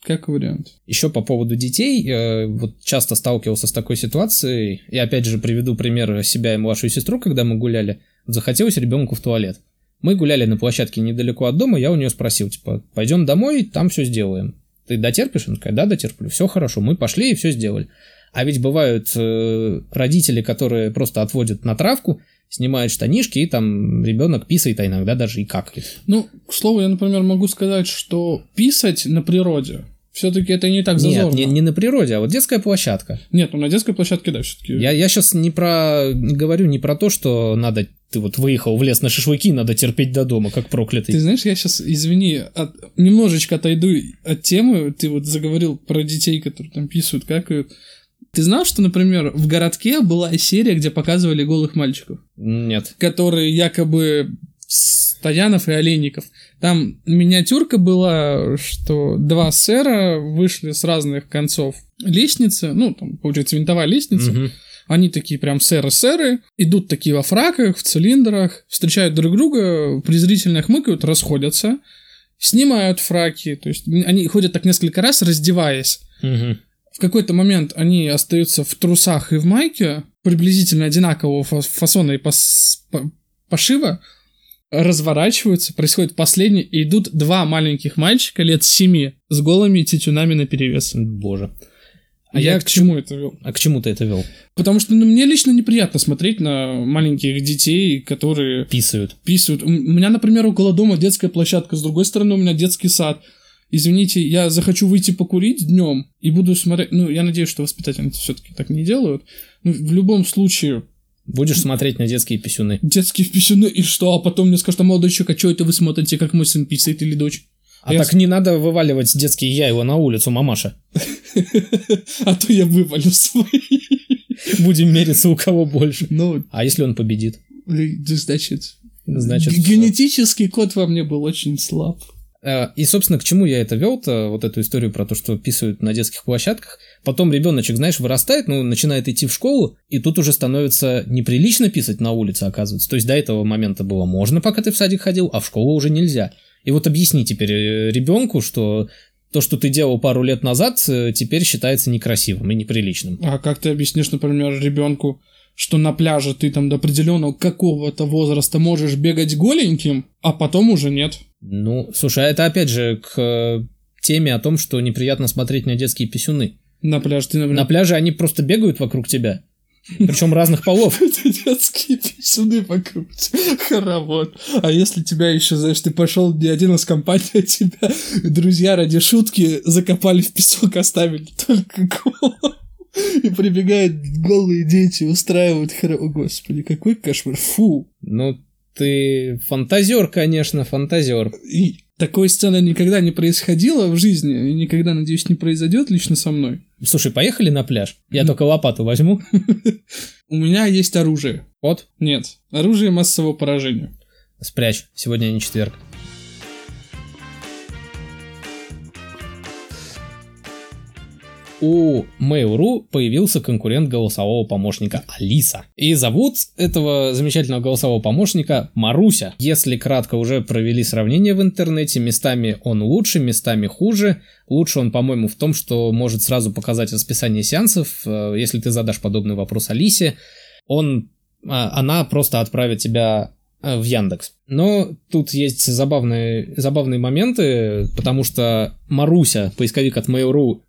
Как вариант. Еще по поводу детей, э, вот часто сталкивался с такой ситуацией, и опять же приведу пример себя и младшую сестру, когда мы гуляли, захотелось ребенку в туалет. Мы гуляли на площадке недалеко от дома, я у нее спросил, типа, пойдем домой, там все сделаем. Ты дотерпишь? Она такая, да, дотерплю. Все хорошо, мы пошли и все сделали. А ведь бывают э, родители, которые просто отводят на травку, снимают штанишки, и там ребенок писает, а иногда даже и какает. Ну, к слову, я, например, могу сказать, что писать на природе все-таки это не так зазорно. Нет, не, не на природе, а вот детская площадка. Нет, ну на детской площадке, да, все-таки. Я, я сейчас не про говорю не про то, что надо ты вот выехал в лес на шашлыки, надо терпеть до дома, как проклятый. Ты знаешь, я сейчас, извини, от, немножечко отойду от темы. Ты вот заговорил про детей, которые там писают, какают. Ты знал, что, например, в городке была серия, где показывали голых мальчиков? Нет. Которые якобы Стоянов и Олейников. Там миниатюрка была, что два сэра вышли с разных концов лестницы, ну, там, получается, винтовая лестница. Угу. Они такие прям сэры-сэры, идут такие во фраках, в цилиндрах, встречают друг друга, презрительно хмыкают, расходятся, снимают фраки, то есть они ходят так несколько раз, раздеваясь. Угу. В какой-то момент они остаются в трусах и в майке, приблизительно одинакового фасона и пос пошива, разворачиваются, происходит последний, и идут два маленьких мальчика лет семи с голыми тетюнами на перевес. Боже. А я, я к чему это вел? А к чему ты это вел? Потому что ну, мне лично неприятно смотреть на маленьких детей, которые... Писают. Писают. У меня, например, около дома детская площадка, с другой стороны у меня детский сад. Извините, я захочу выйти покурить днем и буду смотреть... Ну, я надеюсь, что воспитатели все-таки так не делают. Но в любом случае, Будешь смотреть на детские писюны. Детские писюны, и что? А потом мне скажут, а молодой человек, а что это вы смотрите, как мой сын писает или дочь? А, а так я... не надо вываливать детские яйва на улицу, мамаша. А то я вывалю свои. Будем мериться, у кого больше. Ну, а если он победит? Значит, Значит генетический код во мне был очень слаб. Э, и, собственно, к чему я это вел-то, вот эту историю про то, что писают на детских площадках. Потом ребеночек, знаешь, вырастает, ну, начинает идти в школу, и тут уже становится неприлично писать на улице, оказывается. То есть до этого момента было можно, пока ты в садик ходил, а в школу уже нельзя. И вот объясни теперь э, ребенку, что то, что ты делал пару лет назад, э, теперь считается некрасивым и неприличным. А как ты объяснишь, например, ребенку, что на пляже ты там до определенного какого-то возраста можешь бегать голеньким, а потом уже нет? Ну, слушай, а это опять же к э, теме о том, что неприятно смотреть на детские писюны. На пляже ты, например... На пляже они просто бегают вокруг тебя. Причем разных полов. Детские писюны вокруг. Хоровод. А если тебя еще, знаешь, ты пошел не один из компаний, а тебя друзья ради шутки закопали в песок, оставили только голову. И прибегают голые дети, устраивают хоровод. О, господи, какой кошмар. Фу. Ну, ты фантазер, конечно, фантазер. И такой сцены никогда не происходило в жизни, и никогда, надеюсь, не произойдет лично со мной. Слушай, поехали на пляж. Я только лопату возьму. У меня есть оружие. Вот? Нет. Оружие массового поражения. Спрячь. Сегодня не четверг. У Mail.ru появился конкурент голосового помощника Алиса. И зовут этого замечательного голосового помощника Маруся. Если кратко уже провели сравнение в интернете, местами он лучше, местами хуже. Лучше он, по-моему, в том, что может сразу показать расписание сеансов. Э, если ты задашь подобный вопрос Алисе, он, а, она просто отправит тебя э, в Яндекс. Но тут есть забавные, забавные моменты, потому что Маруся, поисковик от Mail.ru,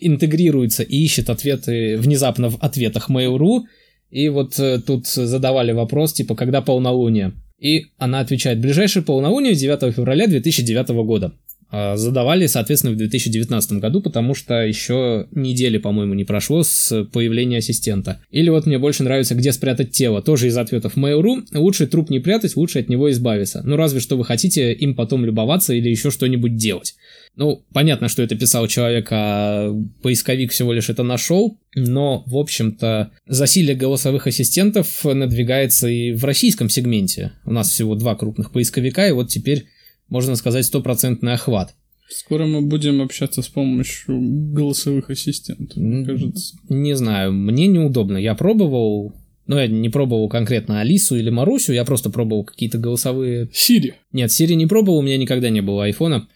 интегрируется и ищет ответы внезапно в ответах Mail.ru. И вот э, тут задавали вопрос, типа, когда полнолуние? И она отвечает, ближайшее полнолуние 9 февраля 2009 года. А, задавали, соответственно, в 2019 году, потому что еще недели, по-моему, не прошло с появления ассистента. Или вот мне больше нравится «Где спрятать тело?» Тоже из ответов Mail.ru. Лучше труп не прятать, лучше от него избавиться. Ну, разве что вы хотите им потом любоваться или еще что-нибудь делать. Ну, понятно, что это писал человек, а поисковик всего лишь это нашел, но, в общем-то, засилие голосовых ассистентов надвигается и в российском сегменте. У нас всего два крупных поисковика, и вот теперь, можно сказать, стопроцентный охват. Скоро мы будем общаться с помощью голосовых ассистентов, мне кажется. Не знаю, мне неудобно. Я пробовал, Но я не пробовал конкретно Алису или Марусю, я просто пробовал какие-то голосовые... Сири. Нет, Сири не пробовал, у меня никогда не было айфона.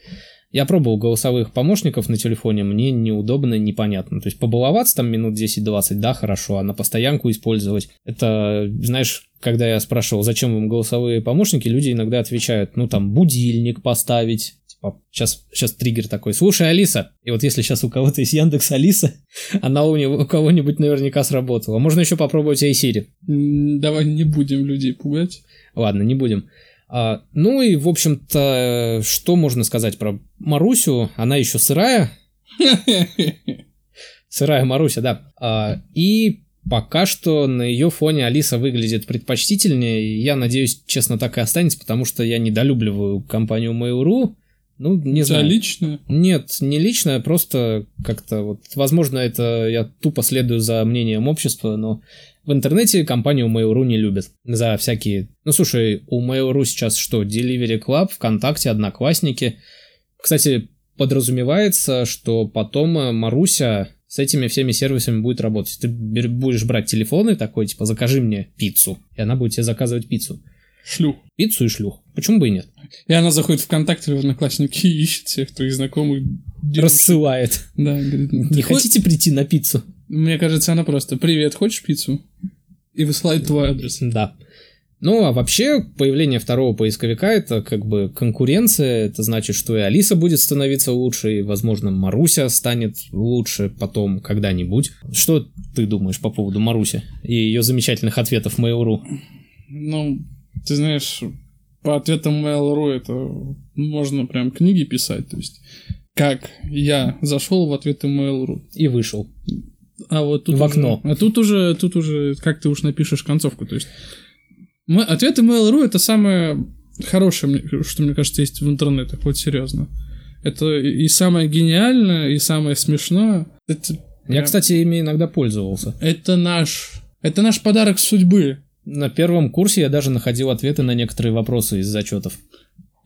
Я пробовал голосовых помощников на телефоне, мне неудобно, непонятно. То есть побаловаться там минут 10-20, да, хорошо, а на постоянку использовать. Это, знаешь, когда я спрашивал, зачем вам голосовые помощники, люди иногда отвечают, ну там будильник поставить, типа, сейчас, сейчас триггер такой, слушай, Алиса, и вот если сейчас у кого-то есть Яндекс Алиса, она у, него, у кого-нибудь наверняка сработала. Можно еще попробовать iSiri. Давай не будем людей пугать. Ладно, не будем. А, ну и, в общем-то, что можно сказать про Марусю? Она еще сырая. Сырая Маруся, да. А, и пока что на ее фоне Алиса выглядит предпочтительнее. Я надеюсь, честно, так и останется, потому что я недолюбливаю компанию Mail.ru. Ну, не За знаю. лично? Нет, не лично, просто как-то вот, возможно, это я тупо следую за мнением общества, но в интернете компанию Mail.ru не любят за всякие... Ну, слушай, у Mail.ru сейчас что? Delivery Club, ВКонтакте, Одноклассники. Кстати, подразумевается, что потом э, Маруся с этими всеми сервисами будет работать. Ты будешь брать телефоны такой, типа, закажи мне пиццу, и она будет тебе заказывать пиццу. Шлюх. Пиццу и шлюх. Почему бы и нет? И она заходит в ВКонтакте в Одноклассники и ищет всех твоих знакомых. Рассылает. Да, говорит, Не хотите прийти на пиццу? Мне кажется, она просто «Привет, хочешь пиццу?» и высылает твой адрес. Да. Ну, а вообще, появление второго поисковика — это как бы конкуренция, это значит, что и Алиса будет становиться лучше, и, возможно, Маруся станет лучше потом когда-нибудь. Что ты думаешь по поводу Маруси и ее замечательных ответов Mail.ru? Ну, ты знаешь, по ответам Mail.ru это можно прям книги писать, то есть как я зашел в ответы Mail.ru. И вышел. А вот тут в уже- окно. а тут уже, тут уже, как ты уж напишешь концовку, то есть м- ответы Mail.ru это самое хорошее, что мне кажется есть в интернете, вот серьезно. Это и и самое гениальное, и самое смешное. Это, Я, прям- кстати, ими иногда пользовался. это наш, это наш подарок судьбы. На первом курсе я даже находил ответы на некоторые вопросы из зачетов.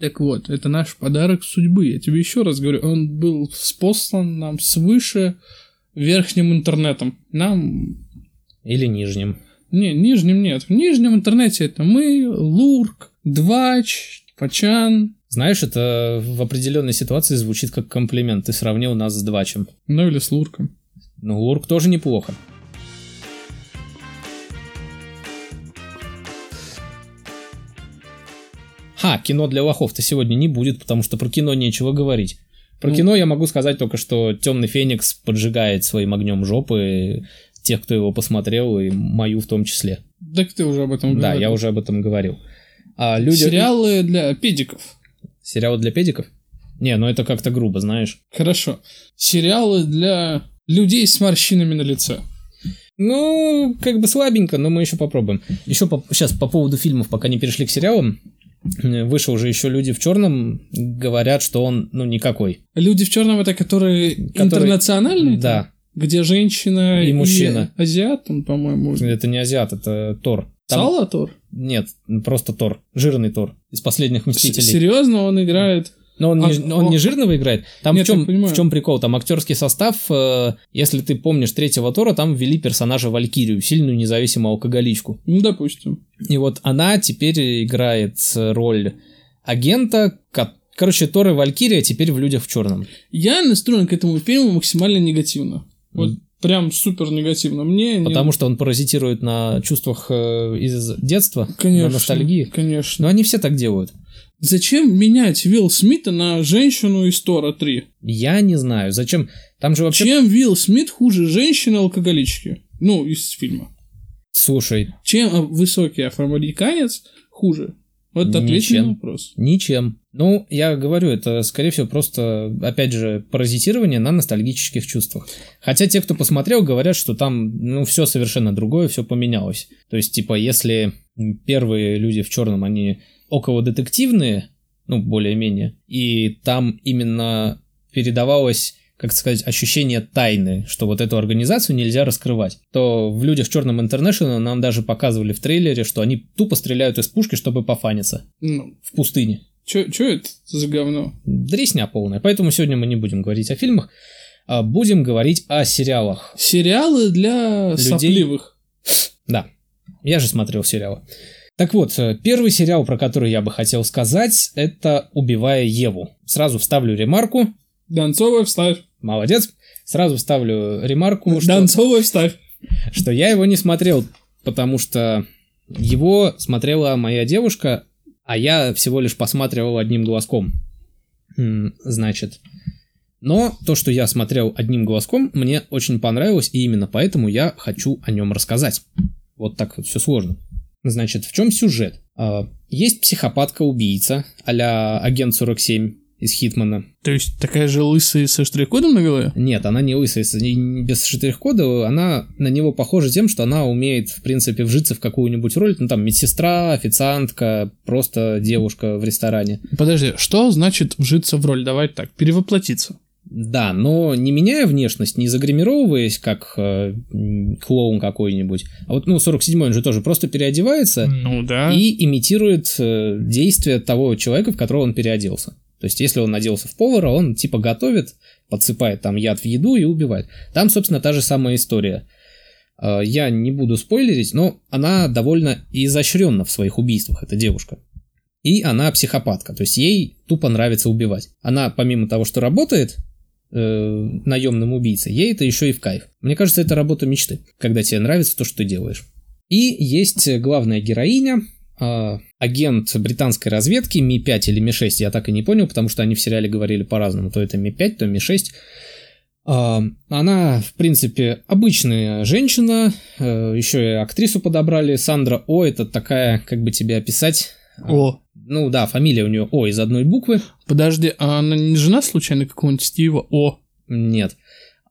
Так вот, это наш подарок судьбы. Я тебе еще раз говорю, он был спослан нам свыше верхним интернетом. Нам... Или нижним. Не, нижним нет. В нижнем интернете это мы, Лурк, Двач, Пачан, Знаешь, это в определенной ситуации звучит как комплимент. Ты сравнил нас с Двачем. ну или с Лурком. Ну, Лурк тоже неплохо. Ха, кино для лохов-то сегодня не будет, потому что про кино нечего говорить. Про Ну. кино я могу сказать только, что Темный Феникс поджигает своим огнем жопы тех, кто его посмотрел, и мою в том числе. Так ты уже об этом Да, говорил. я уже об этом говорил. А люди... Сериалы для педиков. Сериалы для педиков? Не, ну это как-то грубо, знаешь. Хорошо. Сериалы для людей с морщинами на лице. Ну, как бы слабенько, но мы еще попробуем. Еще по- сейчас по поводу фильмов, пока не перешли к сериалам. Вышел уже еще люди в черном, говорят, что он, ну, никакой. Люди в черном это которые, интернациональные? Да, Где женщина И мужчина. азиат, он, по-моему. это не азиат, это Тор. Там- Салатор? Нет, просто Тор, жирный Тор из последних Мстителей. Серьезно, он играет. Но он, А, не, он о- не жирного играет. Там Нет, в, чем, в чем прикол? Там актерский состав, э, если ты помнишь третьего Тора, там ввели персонажа Валькирию, сильную независимую алкоголичку. Ну, допустим. И вот она теперь играет роль агента. ко- Короче, Тор и Валькирия теперь в людях в черном. Я настроен к этому фильму максимально негативно. Вот прям супер негативно. Мне не- Потому что он паразитирует на чувствах э, из детства, конечно, на ностальгии. Конечно. Но они все так делают. Зачем менять Вилл Смита на женщину из Тора 3? Я не знаю, зачем. Там же вообще. Чем Вилл Смит хуже женщины-алкоголички? Ну, из фильма. Слушай, Чем а, высокий афроамериканец хуже? Вот Ничем. вопрос. ничем. Ну, я говорю, это, скорее всего, просто, опять же, паразитирование на ностальгических чувствах. Хотя те, кто посмотрел, говорят, что там, ну, все совершенно другое, все поменялось. То есть, типа, если первые люди в черном, они около детективные, ну, более-менее, и там именно передавалось как сказать, ощущение тайны, что вот эту организацию нельзя раскрывать, то в «Людях в черном Интернешнл» нам даже показывали в трейлере, что они тупо стреляют из пушки, чтобы пофаниться Ну, в пустыне. чё, чё это за говно? Дресня полная. Поэтому сегодня мы не будем говорить о фильмах, а будем говорить о сериалах. Сериалы для Людей. сопливых. Да. Я же смотрел сериалы. Так вот, э, первый сериал, про который я бы хотел сказать, это «Убивая Еву». Сразу вставлю ремарку. Донцовая вставь. Молодец. Сразу вставлю ремарку, что... Донцовая вставь. Что я его не смотрел, потому что его смотрела моя девушка, а я всего лишь посматривал одним глазком. Значит, но то, что я смотрел одним глазком, мне очень понравилось, и именно поэтому я хочу о нем рассказать. Вот так вот все сложно. Значит, в чем сюжет? А, есть психопатка-убийца, а агент 47 из Хитмана. То есть такая же лысая со штрих-кодом на голове? Нет, она не лысая, без штрих-кода, она на него похожа тем, что она умеет, в принципе, вжиться в какую-нибудь роль, ну там медсестра, официантка, просто девушка в ресторане. Подожди, что значит вжиться в роль? Давай так, перевоплотиться. Да, но не меняя внешность, не загримировываясь, как э, клоун какой-нибудь. А вот, ну, 47-й он же тоже просто переодевается ну, да. и имитирует э, действия того человека, в которого он переоделся. То есть, если он оделся в повара, он типа готовит, подсыпает там яд в еду и убивает. Там, собственно, та же самая история. Э, я не буду спойлерить, но она довольно изощренна в своих убийствах, эта девушка. И она психопатка, то есть ей тупо нравится убивать. Она, помимо того, что работает, э, наемным убийцей, ей это еще и в кайф. Мне кажется, это работа мечты, когда тебе нравится то, что ты делаешь. И есть главная героиня, э, агент британской разведки Ми-5 или Ми-6, я так и не понял, потому что они в сериале говорили по-разному, то это Ми-5, то Ми-6. Э, она, в принципе, обычная женщина, э, еще и актрису подобрали, Сандра О, это такая, как бы тебе описать... О. Ну да, фамилия у нее О из одной буквы. Подожди, а она не жена случайно какого-нибудь Стива О? Нет.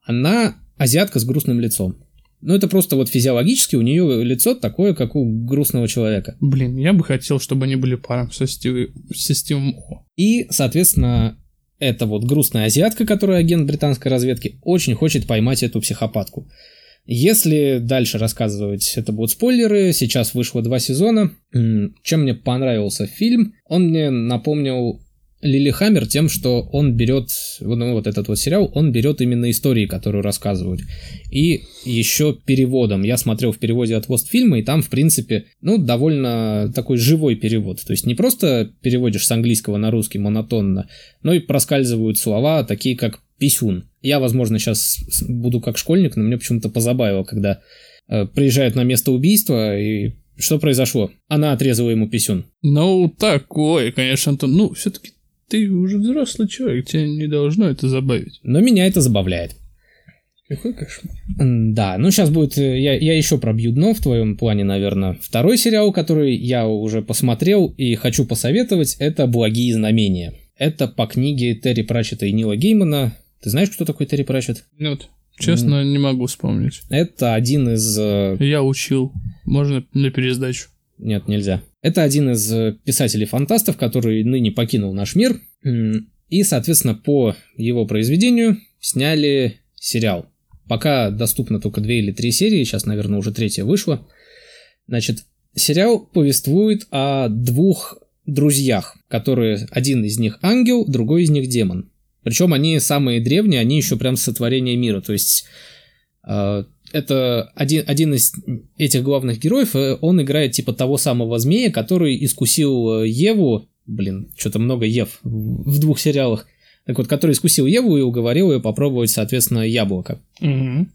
Она азиатка с грустным лицом. Ну, это просто вот физиологически у нее лицо такое, как у грустного человека. Блин, я бы хотел, чтобы они были паром со, Стив... со Стивом О. И, соответственно, эта вот грустная азиатка, которая агент британской разведки, очень хочет поймать эту психопатку. Если дальше рассказывать, это будут спойлеры. Сейчас вышло два сезона. Чем мне понравился фильм? Он мне напомнил Лили Хаммер тем, что он берет, ну, вот этот вот сериал, он берет именно истории, которые рассказывают. И еще переводом. Я смотрел в переводе от Востфильма, и там, в принципе, ну, довольно такой живой перевод. То есть не просто переводишь с английского на русский монотонно, но и проскальзывают слова, такие как писюн. Я, возможно, сейчас буду как школьник, но мне почему-то позабавило, когда э, приезжают на место убийства и что произошло? Она отрезала ему писюн. Ну, такое, конечно, Антон. Ну, все-таки ты уже взрослый человек, тебя не должно это забавить. Но меня это забавляет. Какой кошмар. Да, ну сейчас будет, э, я, я еще пробью дно в твоем плане, наверное. Второй сериал, который я уже посмотрел и хочу посоветовать, это «Благие знамения». Это по книге Терри Пратчета и Нила Геймана. Ты знаешь, кто такой Терри Пратчет? Нет, честно, не могу вспомнить. Это один из... Э, я учил. Можно на пересдачу. Нет, нельзя. Это один из э, писателей-фантастов, который ныне покинул наш мир. И, соответственно, по его произведению сняли сериал. Пока доступно только две или три серии, сейчас, наверное, уже третья вышла. Значит, сериал повествует о двух друзьях, которые один из них ангел, другой из них демон. Причем они самые древние, они еще прям сотворение мира. То есть э, это один, один из этих главных героев, э, он играет типа того самого змея, который искусил э, Еву, блин, что-то много Ев в двух сериалах, так вот, который искусил Еву и уговорил ее попробовать, соответственно, яблоко. Угу.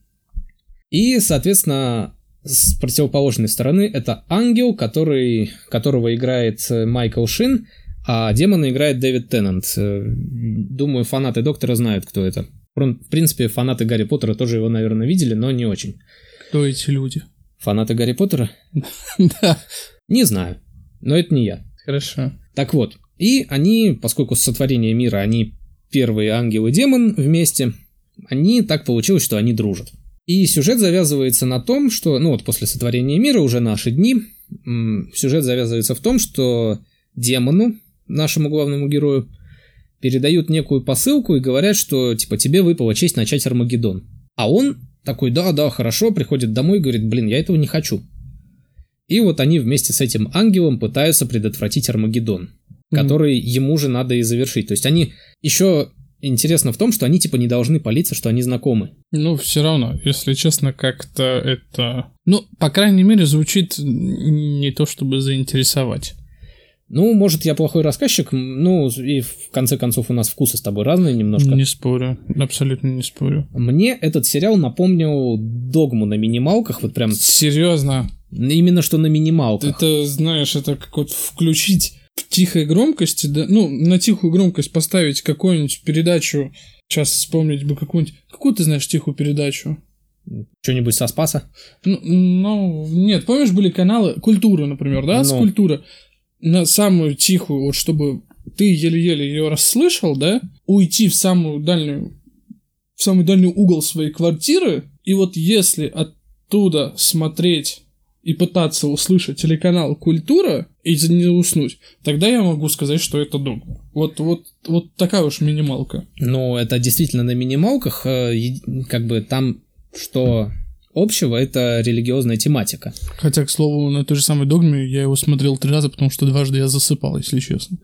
И, соответственно, с противоположной стороны это ангел, который, которого играет Майкл Шин, а демона играет Дэвид Теннант. Думаю, фанаты Доктора знают, кто это. В принципе, фанаты Гарри Поттера тоже его, наверное, видели, но не очень. Кто эти люди? Фанаты Гарри Поттера? Да. Не знаю, но это не я. Хорошо. Так вот, и они, поскольку сотворение мира, они первые ангел и демон вместе, они так получилось, что они дружат. И сюжет завязывается на том, что, ну вот после сотворения мира, уже наши дни, сюжет завязывается в том, что демону, нашему главному герою, передают некую посылку и говорят, что типа тебе выпала честь начать Армагеддон. А он такой, да, да, хорошо, приходит домой и говорит, блин, я этого не хочу. И вот они вместе с этим ангелом пытаются предотвратить Армагеддон, mm-hmm. который ему же надо и завершить. То есть они еще интересно в том, что они типа не должны палиться, что они знакомы. Ну, все равно, если честно, как-то это... Ну, по крайней мере, звучит не то, чтобы заинтересовать. Ну, может, я плохой рассказчик, ну, и в конце концов у нас вкусы с тобой разные немножко. Не спорю, абсолютно не спорю. Мне этот сериал напомнил догму на минималках, вот прям... Серьезно? Именно что на минималках. Это, знаешь, это как вот включить в тихой громкости, да, ну, на тихую громкость поставить какую-нибудь передачу, сейчас вспомнить бы какую-нибудь... Какую ты знаешь тихую передачу? Что-нибудь со Спаса? Ну, ну, нет, помнишь, были каналы «Культура», например, да, ну. с «Культура» на самую тихую, вот чтобы ты еле-еле ее расслышал, да, уйти в самую дальнюю, в самый дальний угол своей квартиры, и вот если оттуда смотреть и пытаться услышать телеканал «Культура» и не уснуть, тогда я могу сказать, что это догма. Вот, вот, вот такая уж минималка. Ну, это действительно на минималках, э, как бы там, что общего это религиозная тематика. Хотя, к слову, на той же самой догме я его смотрел три раза, потому что дважды я засыпал, если честно.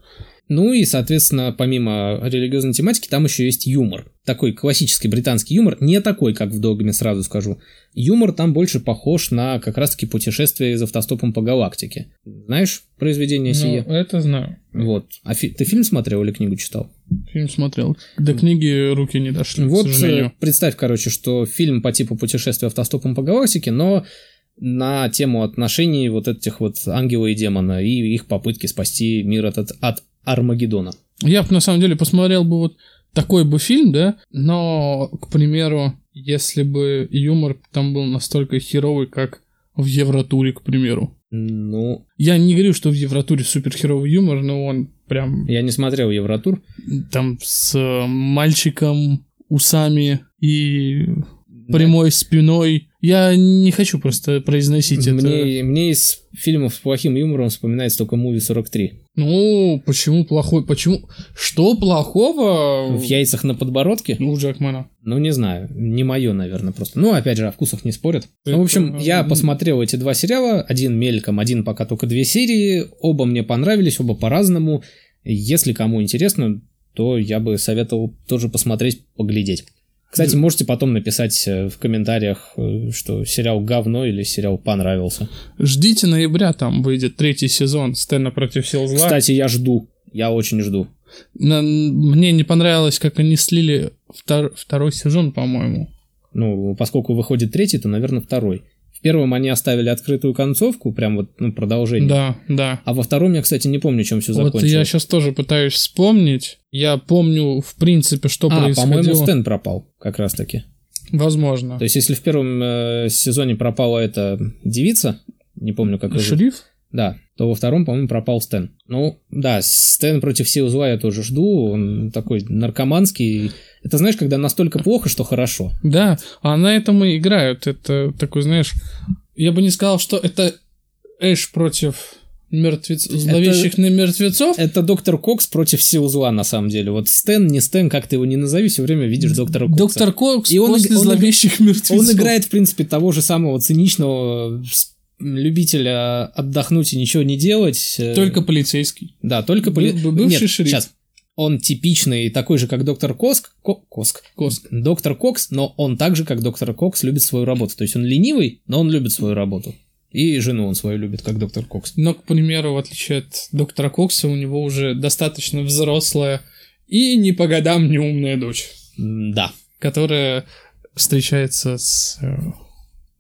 Ну и, соответственно, помимо религиозной тематики, там еще есть юмор. Такой классический британский юмор, не такой, как в «Догме», сразу скажу. Юмор там больше похож на как раз-таки путешествие из автостопом по галактике. Знаешь произведение ну, сие? это знаю. Вот. А фи- ты фильм смотрел или книгу читал? Фильм смотрел. До книги руки не дошли, Вот, к сожалению. представь, короче, что фильм по типу путешествия автостопом по галактике, но на тему отношений вот этих вот ангела и демона и их попытки спасти мир от, от Армагеддона. Я бы на самом деле посмотрел бы вот такой бы фильм, да, но, к примеру, если бы юмор там был настолько херовый, как в Евротуре, к примеру. Ну... Я не говорю, что в Евротуре супер херовый юмор, но он прям... Я не смотрел Евротур. Там с мальчиком, усами и прямой спиной. Я не хочу просто произносить мне, это. Мне из фильмов с плохим юмором вспоминается только «Муви 43». Ну, почему плохой? Почему? Что плохого? В яйцах на подбородке? Ну, Джекмана. Ну, не знаю. Не мое, наверное, просто. Ну, опять же, о вкусах не спорят. Это... Ну, в общем, я посмотрел эти два сериала. Один мельком, один пока только две серии. Оба мне понравились, оба по-разному. Если кому интересно, то я бы советовал тоже посмотреть, поглядеть. Кстати, можете потом написать э, в комментариях, э, что сериал говно или сериал понравился. Ждите ноября, там выйдет третий сезон Стэна против сил зла. Кстати, я жду, я очень жду. Мне не понравилось, как они слили втор- второй сезон, по-моему. Ну, поскольку выходит третий, то, наверное, второй. В первом они оставили открытую концовку, прям вот ну, продолжение. Да, да. А во втором я, кстати, не помню, чем все вот закончилось. я сейчас тоже пытаюсь вспомнить. Я помню, в принципе, что а, происходило. по-моему, Стэн пропал как раз-таки. Возможно. То есть, если в первом э, сезоне пропала эта девица, не помню, как Шериф? Да, то во втором, по-моему, пропал Стэн. Ну, да, Стэн против сил зла я тоже жду. Он такой наркоманский. Это знаешь, когда настолько плохо, что хорошо. Да, а на этом и играют. Это такой, знаешь, я бы не сказал, что это Эш против мертвец... зловещих это, мертвецов. Это доктор Кокс против сил зла, на самом деле. Вот Стэн, не Стэн, как ты его не назови, все время видишь доктора Кокса. Доктор Кокс и он, после он, зловещих мертвецов. Он играет, в принципе, того же самого циничного любителя отдохнуть и ничего не делать. Э, только полицейский. Да, только полицейский. Бывший Нет, шериф. Сейчас. Он типичный, такой же, как доктор Коск. Ко Коск. Коск. Доктор Кокс, но он так же, как доктор Кокс, любит свою работу. То есть он ленивый, но он любит свою работу. И жену он свою любит, как доктор Кокс. Но, к примеру, в отличие от доктора Кокса, у него уже достаточно взрослая и не по годам неумная дочь. Да. Которая встречается с э,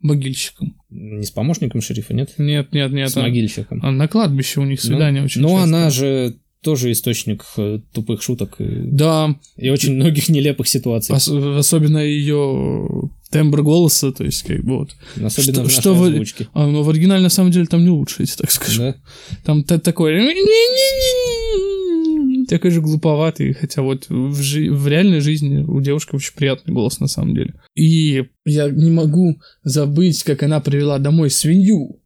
могильщиком. Не с помощником шерифа, нет? Нет, нет, нет. С могильщиком. А на кладбище у них свидание ну, очень Но часто. она же тоже источник э, тупых шуток. Да. И очень многих нелепых ситуаций. Ос- особенно ее тембр голоса, то есть как бы вот. Особенно что, в что в, а, но в оригинале на самом деле там не лучше, если так скажу. Да? Там т- такой такой же глуповатый, хотя вот в, жи- в реальной жизни у девушки очень приятный голос на самом деле. И я не могу забыть, как она привела домой свинью.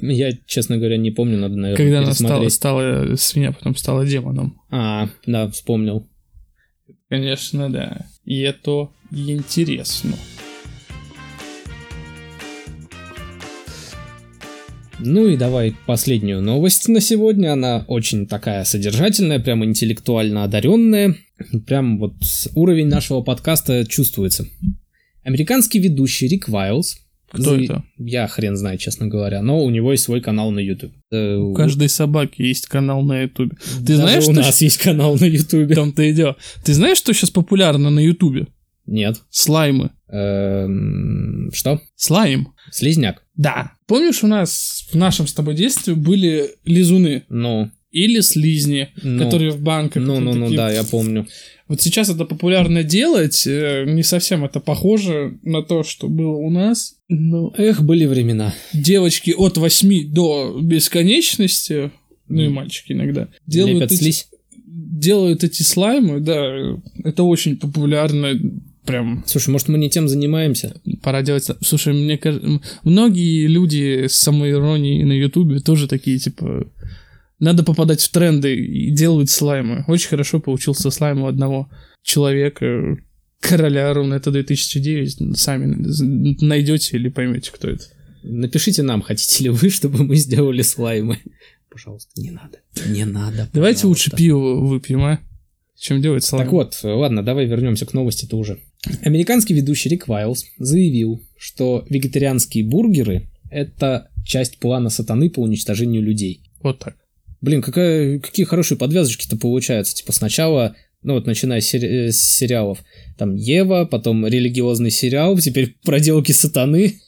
Я, честно говоря, не помню, надо, наверное, Когда она стала, стала свинья, потом стала демоном. А, да, вспомнил. Конечно, да. И это интересно. Ну и давай последнюю новость на сегодня. Она очень такая содержательная, прям интеллектуально одаренная. Прям вот уровень нашего подкаста чувствуется. Американский ведущий Рик Вайлз. Кто это? Я хрен знаю, честно говоря, но у него есть свой канал на YouTube. У каждой собаки есть канал на YouTube. Ты Даже знаешь, у что нас есть канал на YouTube. Там-то и дело. Ты знаешь, что сейчас популярно на YouTube? Нет. Слаймы. Эм, что? Слайм. Слизняк. Да. Помнишь, у нас в нашем с тобой детстве были лизуны? Ну. Или слизни, ну, которые в банках. Ну, ну, ну, да, я помню. Вот сейчас это популярно делать, э, не совсем это похоже на то, что было у нас. Но, эх, были времена. Девочки от 8 до бесконечности, ну и мальчики иногда, делают Лепят эти, слизь. делают эти слаймы, да, это очень популярно прям... Слушай, может, мы не тем занимаемся? Пора делать... Слушай, мне кажется, многие люди с самоиронией на Ютубе тоже такие, типа, надо попадать в тренды и делают слаймы. Очень хорошо получился слайм у одного человека, короля Рунета 2009. Сами найдете или поймете, кто это. Напишите нам, хотите ли вы, чтобы мы сделали слаймы. Пожалуйста, не надо. Не надо. Давайте лучше пиво выпьем, а? Чем делать слайм. Так вот, ладно, давай вернемся к новости тоже. Американский ведущий Рик Вайлз заявил, что вегетарианские бургеры — это часть плана сатаны по уничтожению людей. Вот так. Блин, какая, какие хорошие подвязочки-то получаются. Типа сначала, ну вот начиная с, сери- с сериалов, там Ева, потом религиозный сериал, теперь проделки сатаны.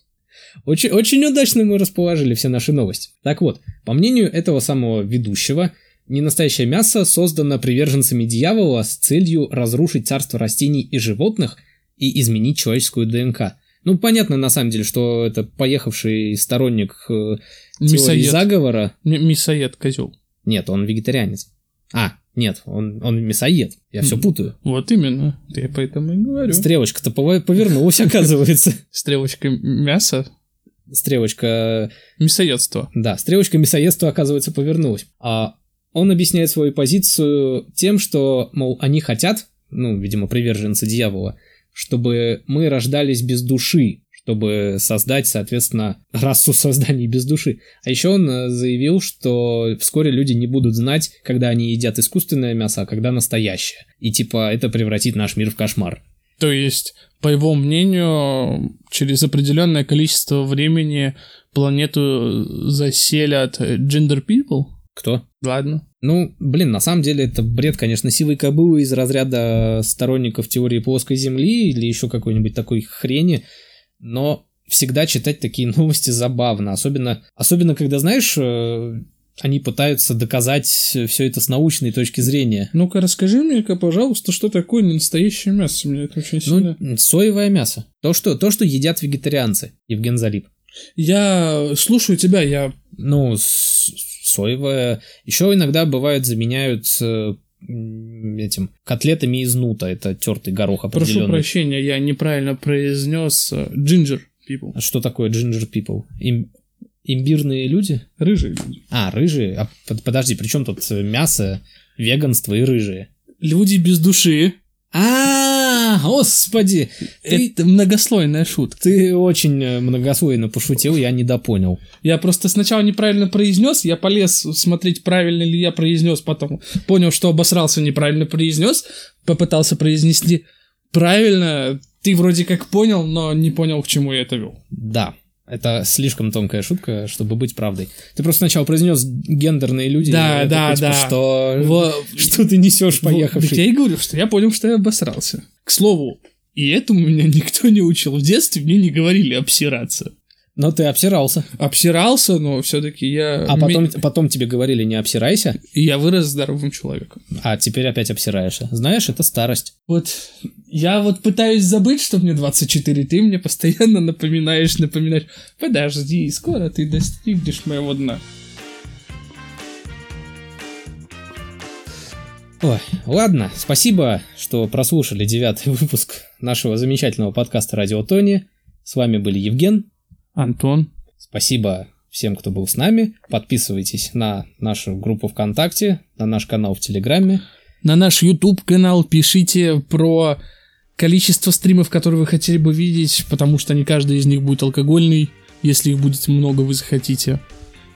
Очень, очень удачно мы расположили все наши новости. Так вот, по мнению этого самого ведущего, ненастоящее мясо создано приверженцами дьявола с целью разрушить царство растений и животных и изменить человеческую ДНК. Ну, понятно, на самом деле, что это поехавший сторонник э, теории заговора. М- мясоед, козел. Нет, он вегетарианец. А, нет, он, он мясоед. Я все путаю. Вот именно. Я поэтому и говорю. Стрелочка-то повернулась, оказывается. Стрелочка мяса? Стрелочка... Мясоедство. Да, стрелочка мясоедства, оказывается, повернулась. А он объясняет свою позицию тем, что, мол, они хотят, ну, видимо, приверженцы дьявола, чтобы мы рождались без души, чтобы создать, соответственно, расу созданий без души. А еще он э, заявил, что вскоре люди не будут знать, когда они едят искусственное мясо, а когда настоящее. И типа это превратит наш мир в кошмар. То есть, по его мнению, через определенное количество времени планету заселят gender people? Кто? Ладно. Ну, блин, на самом деле это бред, конечно, сивой кобылы из разряда сторонников теории плоской Земли или еще какой-нибудь такой хрени но всегда читать такие новости забавно, особенно, особенно когда, знаешь, э, они пытаются доказать все это с научной точки зрения. Ну-ка, расскажи мне-ка, пожалуйста, что такое настоящее мясо? Мне это очень ну, сильно... Ну, соевое мясо. То, что, то, что едят вегетарианцы, Евген Залип. Я слушаю тебя, я... Ну, соевое... Еще иногда бывает заменяют э, этим котлетами из нута, это тертый горох определенный. Прошу прощения, я неправильно произнес ginger people. А что такое ginger people? Им... Имбирные люди? Рыжие люди. А, рыжие? А, подожди, при чем тут мясо, веганство и рыжие? Люди без души. А, господи! Это многослойная шутка. Ты очень э, многослойно пошутил, я недопонял. Я просто сначала неправильно произнес, я полез смотреть, правильно ли я произнес, потом понял, что обосрался, неправильно произнес, попытался произнести правильно. Ты вроде как понял, но не понял, к чему я это вел. Да, это слишком тонкая шутка, чтобы быть правдой. Ты просто сначала произнес гендерные люди. Да, да, типа, да. Что, Во... что ты несешь, поехавший? я и говорю, что я понял, что я обосрался. К слову, и этому меня никто не учил. В детстве мне не говорили обсираться. Но ты обсирался. Обсирался, но все-таки я... А потом, потом тебе говорили, не обсирайся. И я вырос здоровым человеком. А теперь опять обсираешься. Знаешь, это старость. Вот я вот пытаюсь забыть, что мне 24, ты мне постоянно напоминаешь, напоминаешь. Подожди, скоро ты достигнешь моего дна. Ой, ладно, спасибо, что прослушали девятый выпуск нашего замечательного подкаста «Радио Тони». С вами были Евген Антон. Спасибо всем, кто был с нами. Подписывайтесь на нашу группу ВКонтакте, на наш канал в Телеграме. На наш YouTube канал пишите про количество стримов, которые вы хотели бы видеть, потому что не каждый из них будет алкогольный. Если их будет много, вы захотите.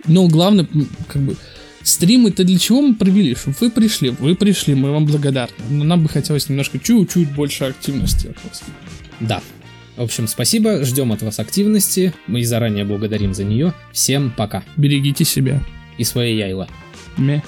Но главное, как бы, стримы-то для чего мы провели? Чтобы вы пришли, вы пришли, мы вам благодарны. Но нам бы хотелось немножко чуть-чуть больше активности от вас. Да. В общем, спасибо, ждем от вас активности, мы заранее благодарим за нее. Всем пока. Берегите себя. И свои яйла. Мeh.